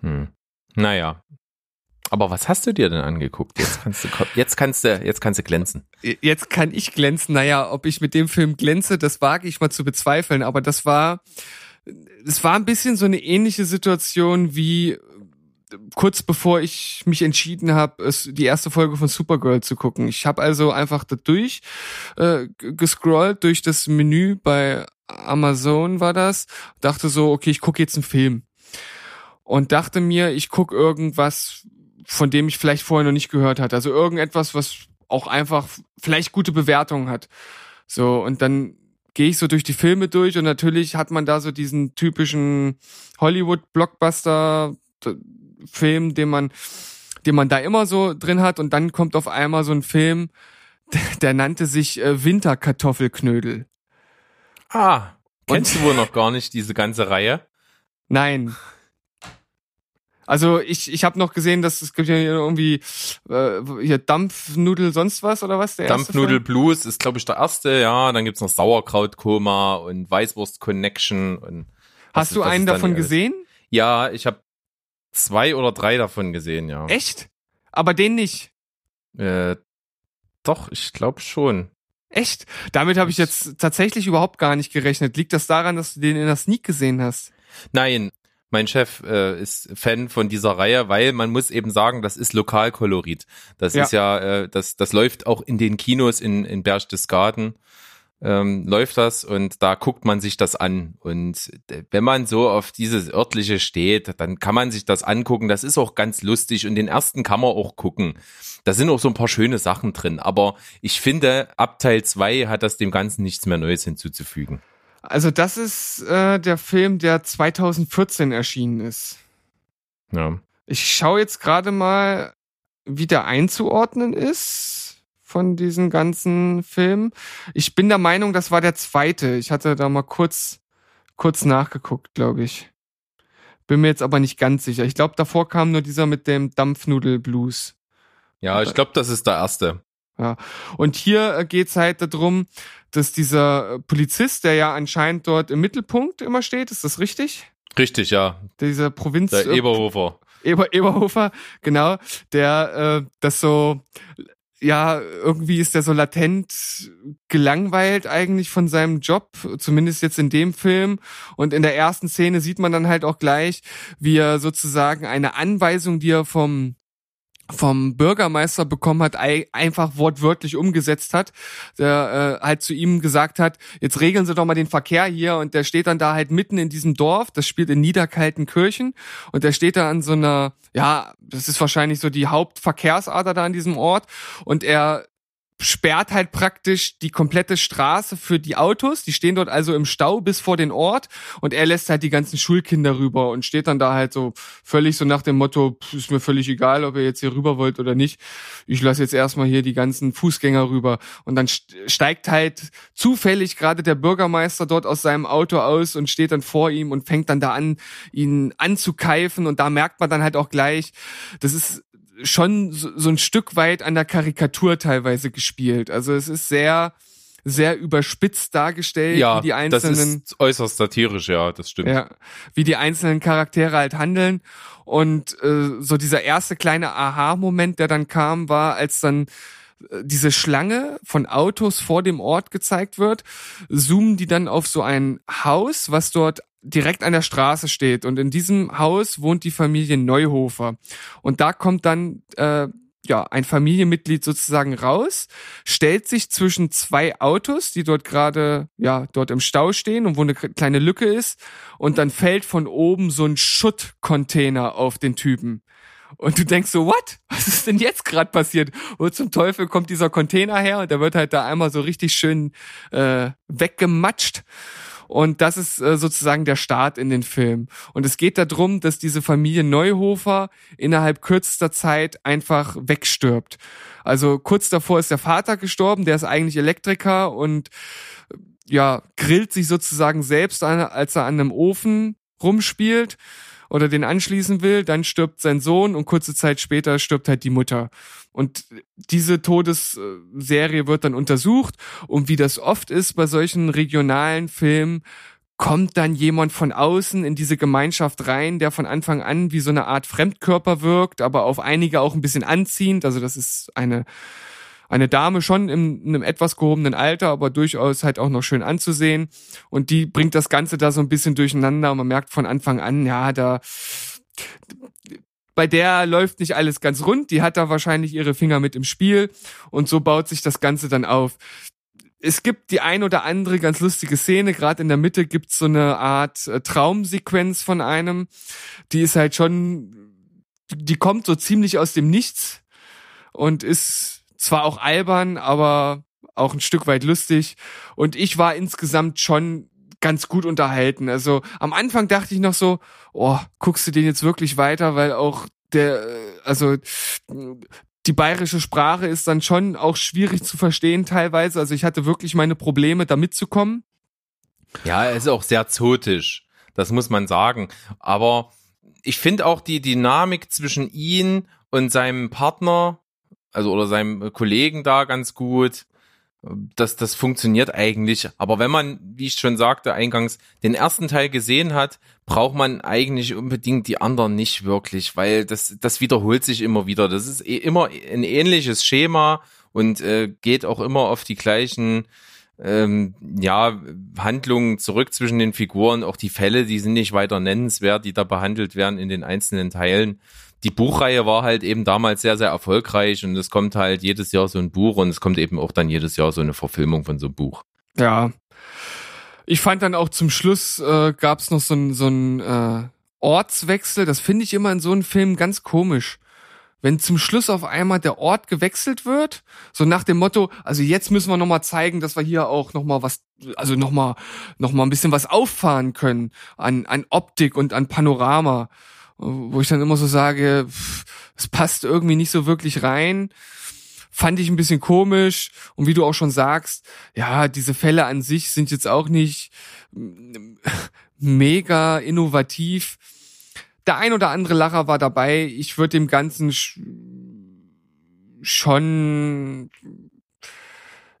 Hm. Naja. Aber was hast du dir denn angeguckt? Jetzt kannst du, jetzt kannst du, jetzt kannst du glänzen.
Jetzt kann ich glänzen. Naja, ob ich mit dem Film glänze, das wage ich mal zu bezweifeln. Aber das war, es war ein bisschen so eine ähnliche Situation wie kurz bevor ich mich entschieden habe, die erste Folge von Supergirl zu gucken. Ich habe also einfach da durch äh, gescrollt durch das Menü bei Amazon war das, dachte so, okay, ich gucke jetzt einen Film und dachte mir, ich gucke irgendwas, von dem ich vielleicht vorher noch nicht gehört hatte. Also irgendetwas, was auch einfach vielleicht gute Bewertungen hat. So und dann gehe ich so durch die Filme durch und natürlich hat man da so diesen typischen Hollywood Blockbuster Film, den man, den man da immer so drin hat. Und dann kommt auf einmal so ein Film, der, nannte sich äh, Winterkartoffelknödel.
Ah, kennst und, du wohl noch gar nicht diese ganze Reihe?
Nein. Also ich, ich habe noch gesehen, dass es gibt ja irgendwie äh, hier Dampfnudel sonst was oder was?
Der Dampfnudel Blues ist glaube ich der erste, ja. Dann gibt's noch Sauerkrautkoma und Weißwurst Connection und
Hast du einen davon gesehen?
Ja, ich habe zwei oder drei davon gesehen, ja.
Echt? Aber den nicht?
Äh, doch, ich glaube schon.
Echt? Damit habe ich jetzt tatsächlich überhaupt gar nicht gerechnet. Liegt das daran, dass du den in der Sneak gesehen hast?
Nein, mein Chef äh, ist Fan von dieser Reihe, weil man muss eben sagen, das ist Lokalkolorit. Das ja. ist ja, äh, das, das läuft auch in den Kinos in, in Berchtesgaden ähm, läuft das und da guckt man sich das an. Und wenn man so auf dieses örtliche steht, dann kann man sich das angucken. Das ist auch ganz lustig und den ersten kann man auch gucken. Da sind auch so ein paar schöne Sachen drin. Aber ich finde, ab Teil zwei hat das dem Ganzen nichts mehr Neues hinzuzufügen.
Also das ist äh, der Film, der 2014 erschienen ist.
Ja.
Ich schaue jetzt gerade mal, wie der einzuordnen ist von diesen ganzen Filmen. Ich bin der Meinung, das war der zweite. Ich hatte da mal kurz, kurz nachgeguckt, glaube ich. Bin mir jetzt aber nicht ganz sicher. Ich glaube, davor kam nur dieser mit dem Dampfnudel-Blues.
Ja, ich glaube, das ist der erste.
Ja. Und hier äh, geht's halt darum, dass dieser äh, Polizist, der ja anscheinend dort im Mittelpunkt immer steht, ist das richtig?
Richtig, ja.
Dieser Provinz.
Der Eberhofer.
Eber, Eberhofer, genau, der äh, das so ja, irgendwie ist er so latent gelangweilt eigentlich von seinem Job, zumindest jetzt in dem Film. Und in der ersten Szene sieht man dann halt auch gleich, wie er sozusagen eine Anweisung, die er vom vom Bürgermeister bekommen hat, einfach wortwörtlich umgesetzt hat, der äh, halt zu ihm gesagt hat, jetzt regeln Sie doch mal den Verkehr hier. Und der steht dann da halt mitten in diesem Dorf, das spielt in Niederkaltenkirchen. Und der steht da an so einer, ja, das ist wahrscheinlich so die Hauptverkehrsader da an diesem Ort. Und er sperrt halt praktisch die komplette Straße für die Autos. Die stehen dort also im Stau bis vor den Ort und er lässt halt die ganzen Schulkinder rüber und steht dann da halt so völlig so nach dem Motto, ist mir völlig egal, ob ihr jetzt hier rüber wollt oder nicht. Ich lasse jetzt erstmal hier die ganzen Fußgänger rüber. Und dann steigt halt zufällig gerade der Bürgermeister dort aus seinem Auto aus und steht dann vor ihm und fängt dann da an, ihn anzukeifen. Und da merkt man dann halt auch gleich, das ist schon so, so ein Stück weit an der Karikatur teilweise gespielt. Also es ist sehr, sehr überspitzt dargestellt,
Ja,
wie die einzelnen,
das ist äußerst satirisch, ja, das stimmt.
ja, wie die einzelnen Charaktere halt handeln. Und äh, so dieser erste kleine Aha-Moment, der dann kam, war, als dann äh, diese Schlange von Autos vor dem Ort gezeigt wird, zoomen die dann auf so ein Haus, was dort direkt an der Straße steht. Und in diesem Haus wohnt die Familie Neuhofer. Und da kommt dann äh, ja ein Familienmitglied sozusagen raus, stellt sich zwischen zwei Autos, die dort gerade ja dort im Stau stehen und wo eine kleine Lücke ist, und dann fällt von oben so ein Schuttcontainer auf den Typen. Und du denkst so, what? Was ist denn jetzt gerade passiert? Wo zum Teufel kommt dieser Container her? Und der wird halt da einmal so richtig schön äh, weggematscht. Und das ist äh, sozusagen der Start in den Film. Und es geht darum, dass diese Familie Neuhofer innerhalb kürzester Zeit einfach wegstirbt. Also kurz davor ist der Vater gestorben, der ist eigentlich Elektriker und äh, ja, grillt sich sozusagen selbst an, als er an einem Ofen rumspielt oder den anschließen will, dann stirbt sein Sohn und kurze Zeit später stirbt halt die Mutter. Und diese Todesserie wird dann untersucht und wie das oft ist bei solchen regionalen Filmen, kommt dann jemand von außen in diese Gemeinschaft rein, der von Anfang an wie so eine Art Fremdkörper wirkt, aber auf einige auch ein bisschen anziehend. Also das ist eine eine Dame schon in einem etwas gehobenen Alter, aber durchaus halt auch noch schön anzusehen. Und die bringt das Ganze da so ein bisschen durcheinander. Und man merkt von Anfang an, ja, da bei der läuft nicht alles ganz rund, die hat da wahrscheinlich ihre Finger mit im Spiel. Und so baut sich das Ganze dann auf. Es gibt die ein oder andere ganz lustige Szene, gerade in der Mitte gibt's so eine Art äh, Traumsequenz von einem, die ist halt schon, die kommt so ziemlich aus dem Nichts und ist zwar auch albern, aber auch ein Stück weit lustig und ich war insgesamt schon ganz gut unterhalten. Also am Anfang dachte ich noch so, oh, guckst du den jetzt wirklich weiter, weil auch der, äh, also die bayerische Sprache ist dann schon auch schwierig zu verstehen teilweise. Also ich hatte wirklich meine Probleme, da mitzukommen.
Ja, er ist auch sehr zotisch. Das muss man sagen. Aber ich finde auch die Dynamik zwischen ihn und seinem Partner, also oder seinem Kollegen da ganz gut. Das, das funktioniert eigentlich. Aber wenn man, wie ich schon sagte eingangs, den ersten Teil gesehen hat, braucht man eigentlich unbedingt die anderen nicht wirklich, weil das, das wiederholt sich immer wieder. Das ist eh immer ein ähnliches Schema und äh, geht auch immer auf die gleichen ähm, ja, Handlungen zurück zwischen den Figuren. Auch die Fälle, die sind nicht weiter nennenswert, die da behandelt werden in den einzelnen Teilen die Buchreihe war halt eben damals sehr, sehr erfolgreich und es kommt halt jedes Jahr so ein Buch und es kommt eben auch dann jedes Jahr so eine Verfilmung von so einem Buch.
Ja. Ich fand dann auch zum Schluss äh, gab es noch so ein so ein äh, Ortswechsel. Das finde ich immer in so einem Film ganz komisch. Wenn zum Schluss auf einmal der Ort gewechselt wird, so nach dem Motto, also jetzt müssen wir noch mal zeigen, dass wir hier auch noch mal was, also noch mal, noch mal ein bisschen was auffahren können an an Optik und an Panorama wo ich dann immer so sage, es passt irgendwie nicht so wirklich rein. Fand ich ein bisschen komisch. Und wie du auch schon sagst, ja, diese Fälle an sich sind jetzt auch nicht mega innovativ. Der ein oder andere Lacher war dabei. Ich würde dem Ganzen schon,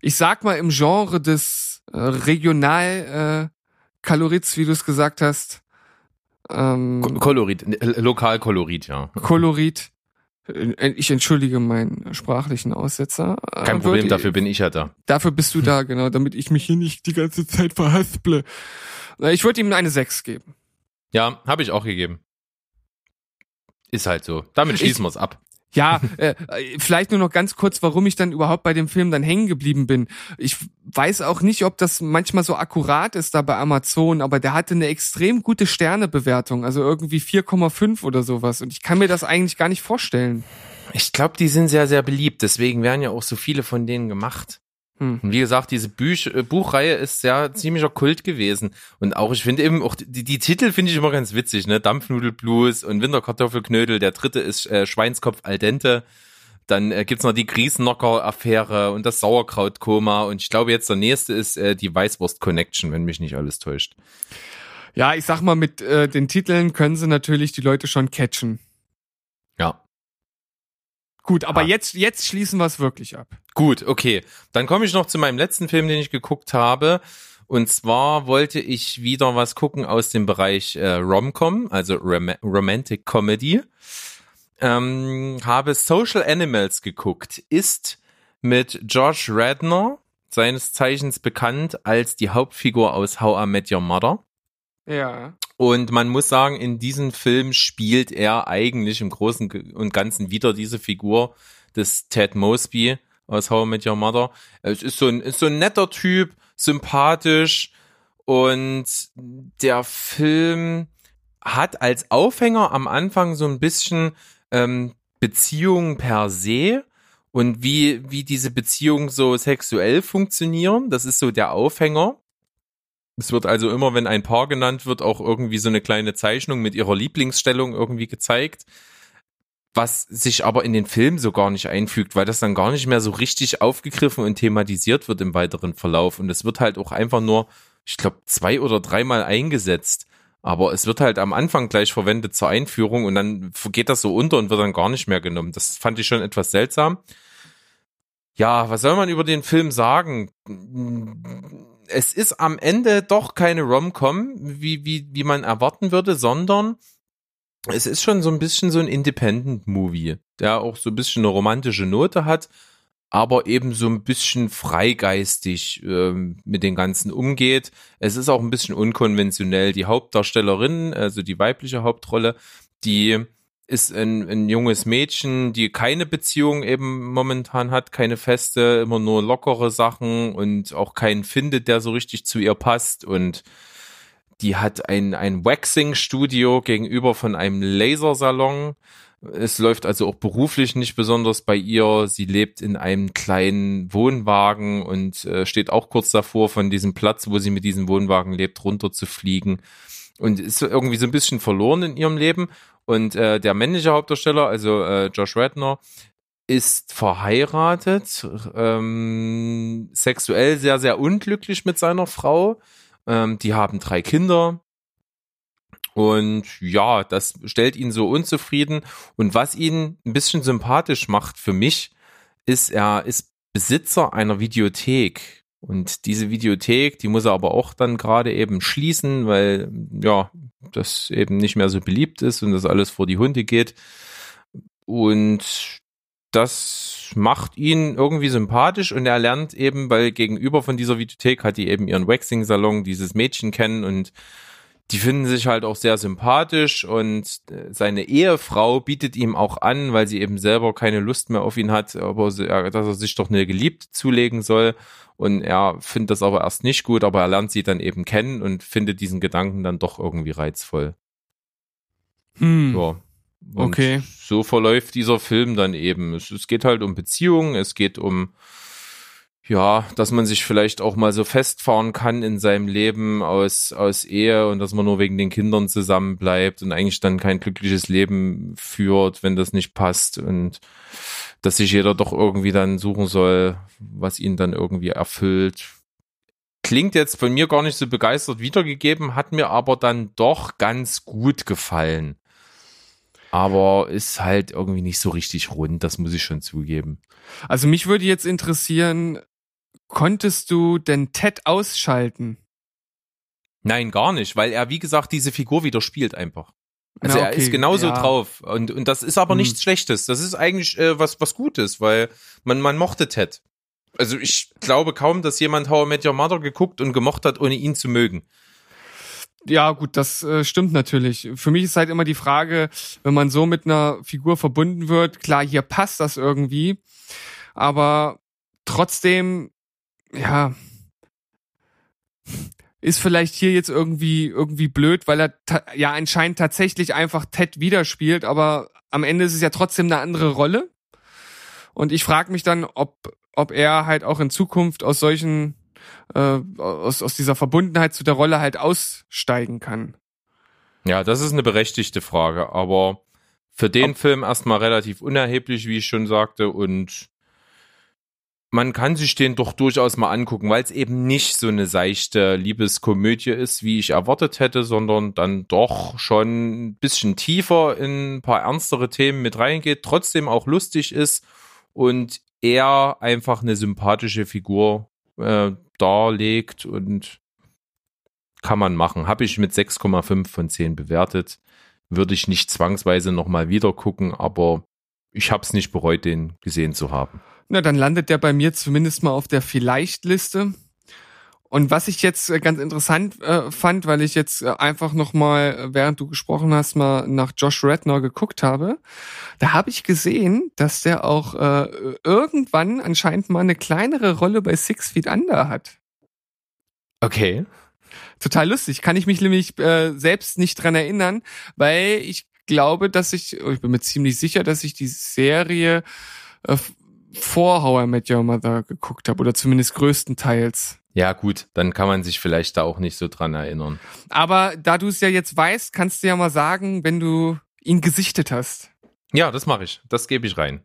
ich sag mal, im Genre des äh, Regional äh, wie du es gesagt hast, ähm,
Kolorit, Lokalkolorit, ja.
Kolorit. Ich entschuldige meinen sprachlichen Aussetzer.
Kein Problem, dafür bin ich ja da.
Dafür bist du da, genau, damit ich mich hier nicht die ganze Zeit verhasple. Ich würde ihm eine 6 geben.
Ja, habe ich auch gegeben. Ist halt so. Damit schließen wir es ab.
Ja, äh, vielleicht nur noch ganz kurz, warum ich dann überhaupt bei dem Film dann hängen geblieben bin. Ich weiß auch nicht, ob das manchmal so akkurat ist da bei Amazon, aber der hatte eine extrem gute Sternebewertung, also irgendwie 4,5 oder sowas. Und ich kann mir das eigentlich gar nicht vorstellen.
Ich glaube, die sind sehr, sehr beliebt. Deswegen werden ja auch so viele von denen gemacht.
Hm.
Und wie gesagt, diese Büch äh, Buchreihe ist ja ziemlicher Kult gewesen. Und auch, ich finde eben, auch die, die Titel finde ich immer ganz witzig, ne? Dampfnudelblues und Winterkartoffelknödel. Der dritte ist äh, Schweinskopf al dente. Dann äh, gibt's noch die Grießnocker-Affäre und das Sauerkrautkoma. Und ich glaube jetzt der nächste ist äh, die Weißwurst-Connection, wenn mich nicht alles täuscht.
Ja, ich sag mal, mit äh, den Titeln können sie natürlich die Leute schon catchen. Gut, aber
Ah.
jetzt, jetzt schließen wir es wirklich ab.
Gut, okay. Dann komme ich noch zu meinem letzten Film, den ich geguckt habe. Und zwar wollte ich wieder was gucken aus dem Bereich äh, Rom-Com, also Rom Romantic Comedy. Ähm, habe Social Animals geguckt. Ist mit Josh Radner, seines Zeichens bekannt als die Hauptfigur aus How I Met Your Mother.
Ja.
Und man muss sagen, in diesem Film spielt er eigentlich im Großen und Ganzen wieder diese Figur des Ted Mosby aus How I Met Your Mother. Es ist so ein, ist so ein netter Typ, sympathisch und der Film hat als Aufhänger am Anfang so ein bisschen ähm, Beziehungen per se und wie, wie diese Beziehungen so sexuell funktionieren. Das ist so der Aufhänger. Es wird also immer, wenn ein Paar genannt wird, auch irgendwie so eine kleine Zeichnung mit ihrer Lieblingsstellung irgendwie gezeigt. Was sich aber in den Film so gar nicht einfügt, weil das dann gar nicht mehr so richtig aufgegriffen und thematisiert wird im weiteren Verlauf. Und es wird halt auch einfach nur, ich glaube, zwei oder dreimal eingesetzt. Aber es wird halt am Anfang gleich verwendet zur Einführung und dann geht das so unter und wird dann gar nicht mehr genommen. Das fand ich schon etwas seltsam. Ja, was soll man über den Film sagen? Es ist am Ende doch keine Rom-Com, wie, wie, wie man erwarten würde, sondern es ist schon so ein bisschen so ein Independent-Movie, der auch so ein bisschen eine romantische Note hat, aber eben so ein bisschen freigeistig ähm, mit den Ganzen umgeht. Es ist auch ein bisschen unkonventionell. Die Hauptdarstellerin, also die weibliche Hauptrolle, die ist ein, ein junges Mädchen, die keine Beziehung eben momentan hat, keine feste, immer nur lockere Sachen und auch keinen findet, der so richtig zu ihr passt und die hat ein, ein Waxing-Studio gegenüber von einem Lasersalon. Es läuft also auch beruflich nicht besonders bei ihr. Sie lebt in einem kleinen Wohnwagen und äh, steht auch kurz davor, von diesem Platz, wo sie mit diesem Wohnwagen lebt, runter zu fliegen. Und ist irgendwie so ein bisschen verloren in ihrem Leben. Und äh, der männliche Hauptdarsteller, also äh, Josh Radner, ist verheiratet, ähm, sexuell sehr, sehr unglücklich mit seiner Frau. Ähm, die haben drei Kinder. Und ja, das stellt ihn so unzufrieden. Und was ihn ein bisschen sympathisch macht für mich, ist, er ist Besitzer einer Videothek. Und diese Videothek, die muss er aber auch dann gerade eben schließen, weil ja, das eben nicht mehr so beliebt ist und das alles vor die Hunde geht. Und das macht ihn irgendwie sympathisch und er lernt eben, weil gegenüber von dieser Videothek hat die eben ihren Waxing-Salon, dieses Mädchen kennen und die finden sich halt auch sehr sympathisch und äh, seine Ehefrau bietet ihm auch an, weil sie eben selber keine Lust mehr auf ihn hat, aber dass er sich doch eine Geliebte zulegen soll und er findet das aber erst nicht gut, aber er lernt sie dann eben kennen und findet diesen Gedanken dann doch irgendwie reizvoll.
Hm.
Ja. Und
Okay.
So verläuft dieser Film dann eben. Es, es geht halt um Beziehungen, es geht um, ja, dass man sich vielleicht auch mal so festfahren kann in seinem Leben aus, aus Ehe und dass man nur wegen den Kindern zusammen bleibt und eigentlich dann kein glückliches Leben führt, wenn das nicht passt und dass sich jeder doch irgendwie dann suchen soll, was ihn dann irgendwie erfüllt. Klingt jetzt von mir gar nicht so begeistert wiedergegeben, hat mir aber dann doch ganz gut gefallen aber ist halt irgendwie nicht so richtig rund, das muss ich schon zugeben.
Also mich würde jetzt interessieren, konntest du denn Ted ausschalten?
Nein, gar nicht, weil er, wie gesagt, diese Figur wieder spielt einfach. Also
Na,
er
okay,
ist genauso
ja.
drauf und, und das ist aber
Hm.
nichts Schlechtes. Das ist eigentlich äh, was, was Gutes, weil man, man mochte Ted. Also ich glaube kaum, dass jemand How I Met Your Mother geguckt und gemocht hat, ohne ihn zu mögen.
Ja, gut, das äh, stimmt natürlich. Für mich ist halt immer die Frage, wenn man so mit einer Figur verbunden wird, klar, hier passt das irgendwie, aber trotzdem, ja, ist vielleicht hier jetzt irgendwie irgendwie blöd, weil er ja anscheinend tatsächlich einfach Ted widerspielt, aber am Ende ist es ja trotzdem eine andere Rolle. Und ich frage mich dann, ob, ob er halt auch in Zukunft aus solchen, äh, aus, aus dieser Verbundenheit zu der Rolle halt aussteigen kann.
Ja, das ist eine berechtigte Frage, aber für den Ob Film erstmal relativ unerheblich, wie ich schon sagte, und man kann sich den doch durchaus mal angucken, weil es eben nicht so eine seichte Liebeskomödie ist, wie ich erwartet hätte, sondern dann doch schon ein bisschen tiefer in ein paar ernstere Themen mit reingeht, trotzdem auch lustig ist und er einfach eine sympathische Figur äh, darlegt und kann man machen. Habe ich mit 6,5 von 10 bewertet. Würde ich nicht zwangsweise nochmal wieder gucken, aber ich habe es nicht bereut, den gesehen zu haben.
Na, dann landet der bei mir zumindest mal auf der Vielleicht-Liste. Und was ich jetzt äh, ganz interessant äh, fand, weil ich jetzt äh, einfach noch mal, äh, während du gesprochen hast, mal nach Josh Rednor geguckt habe, da habe ich gesehen, dass der auch äh, irgendwann anscheinend mal eine kleinere Rolle bei Six Feet Under hat.
Okay.
Total lustig. Kann ich mich nämlich äh, selbst nicht dran erinnern, weil ich glaube, dass ich, oh, ich bin mir ziemlich sicher, dass ich die Serie vor How I Met Your Mother geguckt habe oder zumindest größtenteils.
Ja, gut, dann kann man sich vielleicht da auch nicht so dran erinnern.
Aber da du es ja jetzt weißt, kannst du ja mal sagen, wenn du ihn gesichtet hast.
Ja, das mache ich. Das gebe ich rein.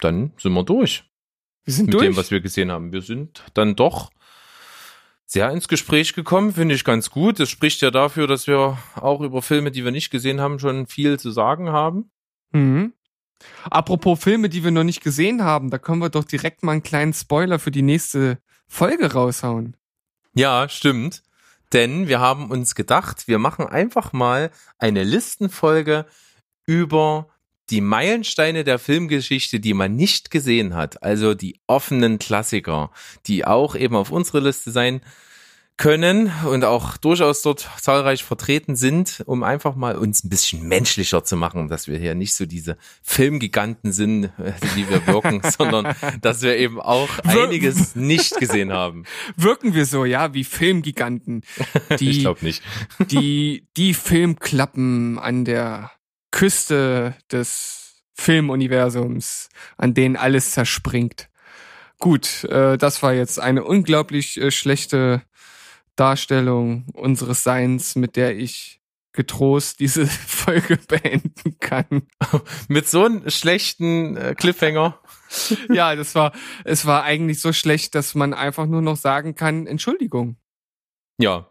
Dann sind wir durch.
Wir sind
mit
durch.
dem, was wir gesehen haben. Wir sind dann doch sehr ins Gespräch gekommen, finde ich ganz gut. Das spricht ja dafür, dass wir auch über Filme, die wir nicht gesehen haben, schon viel zu sagen haben.
Mhm. Apropos Filme, die wir noch nicht gesehen haben, da können wir doch direkt mal einen kleinen Spoiler für die nächste Folge raushauen.
Ja, stimmt. Denn wir haben uns gedacht, wir machen einfach mal eine Listenfolge über die Meilensteine der Filmgeschichte, die man nicht gesehen hat. Also die offenen Klassiker, die auch eben auf unserer Liste sein können und auch durchaus dort zahlreich vertreten sind, um einfach mal uns ein bisschen menschlicher zu machen, dass wir hier nicht so diese Filmgiganten sind, die wir wirken, sondern dass wir eben auch einiges nicht gesehen haben.
Wirken wir so, ja, wie Filmgiganten. Die,
ich glaube nicht.
Die, die Filmklappen an der Küste des Filmuniversums, an denen alles zerspringt. Gut, äh, das war jetzt eine unglaublich äh, schlechte Darstellung unseres Seins, mit der ich getrost diese Folge beenden kann.
mit so einem schlechten äh, Cliffhanger.
ja, das war, es war eigentlich so schlecht, dass man einfach nur noch sagen kann, Entschuldigung.
Ja,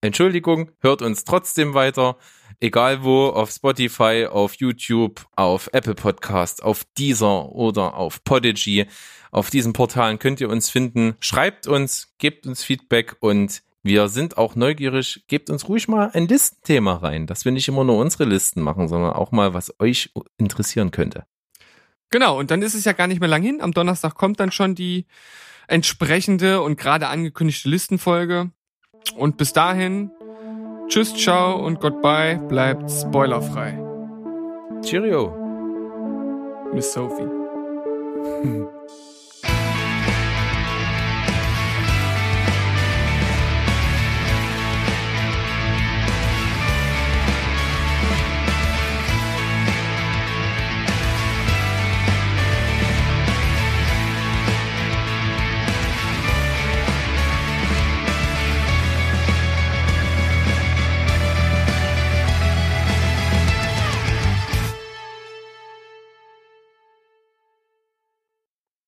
Entschuldigung, hört uns trotzdem weiter. Egal wo, auf Spotify, auf YouTube, auf Apple Podcast, auf Deezer oder auf Podigy. Auf diesen Portalen könnt ihr uns finden. Schreibt uns, gebt uns Feedback und wir sind auch neugierig. Gebt uns ruhig mal ein Listenthema rein, dass wir nicht immer nur unsere Listen machen, sondern auch mal, was euch interessieren könnte.
Genau, und dann ist es ja gar nicht mehr lang hin. Am Donnerstag kommt dann schon die entsprechende und gerade angekündigte Listenfolge. Und bis dahin, tschüss, ciao und goodbye, bleibt spoilerfrei.
Cheerio.
Miss Sophie.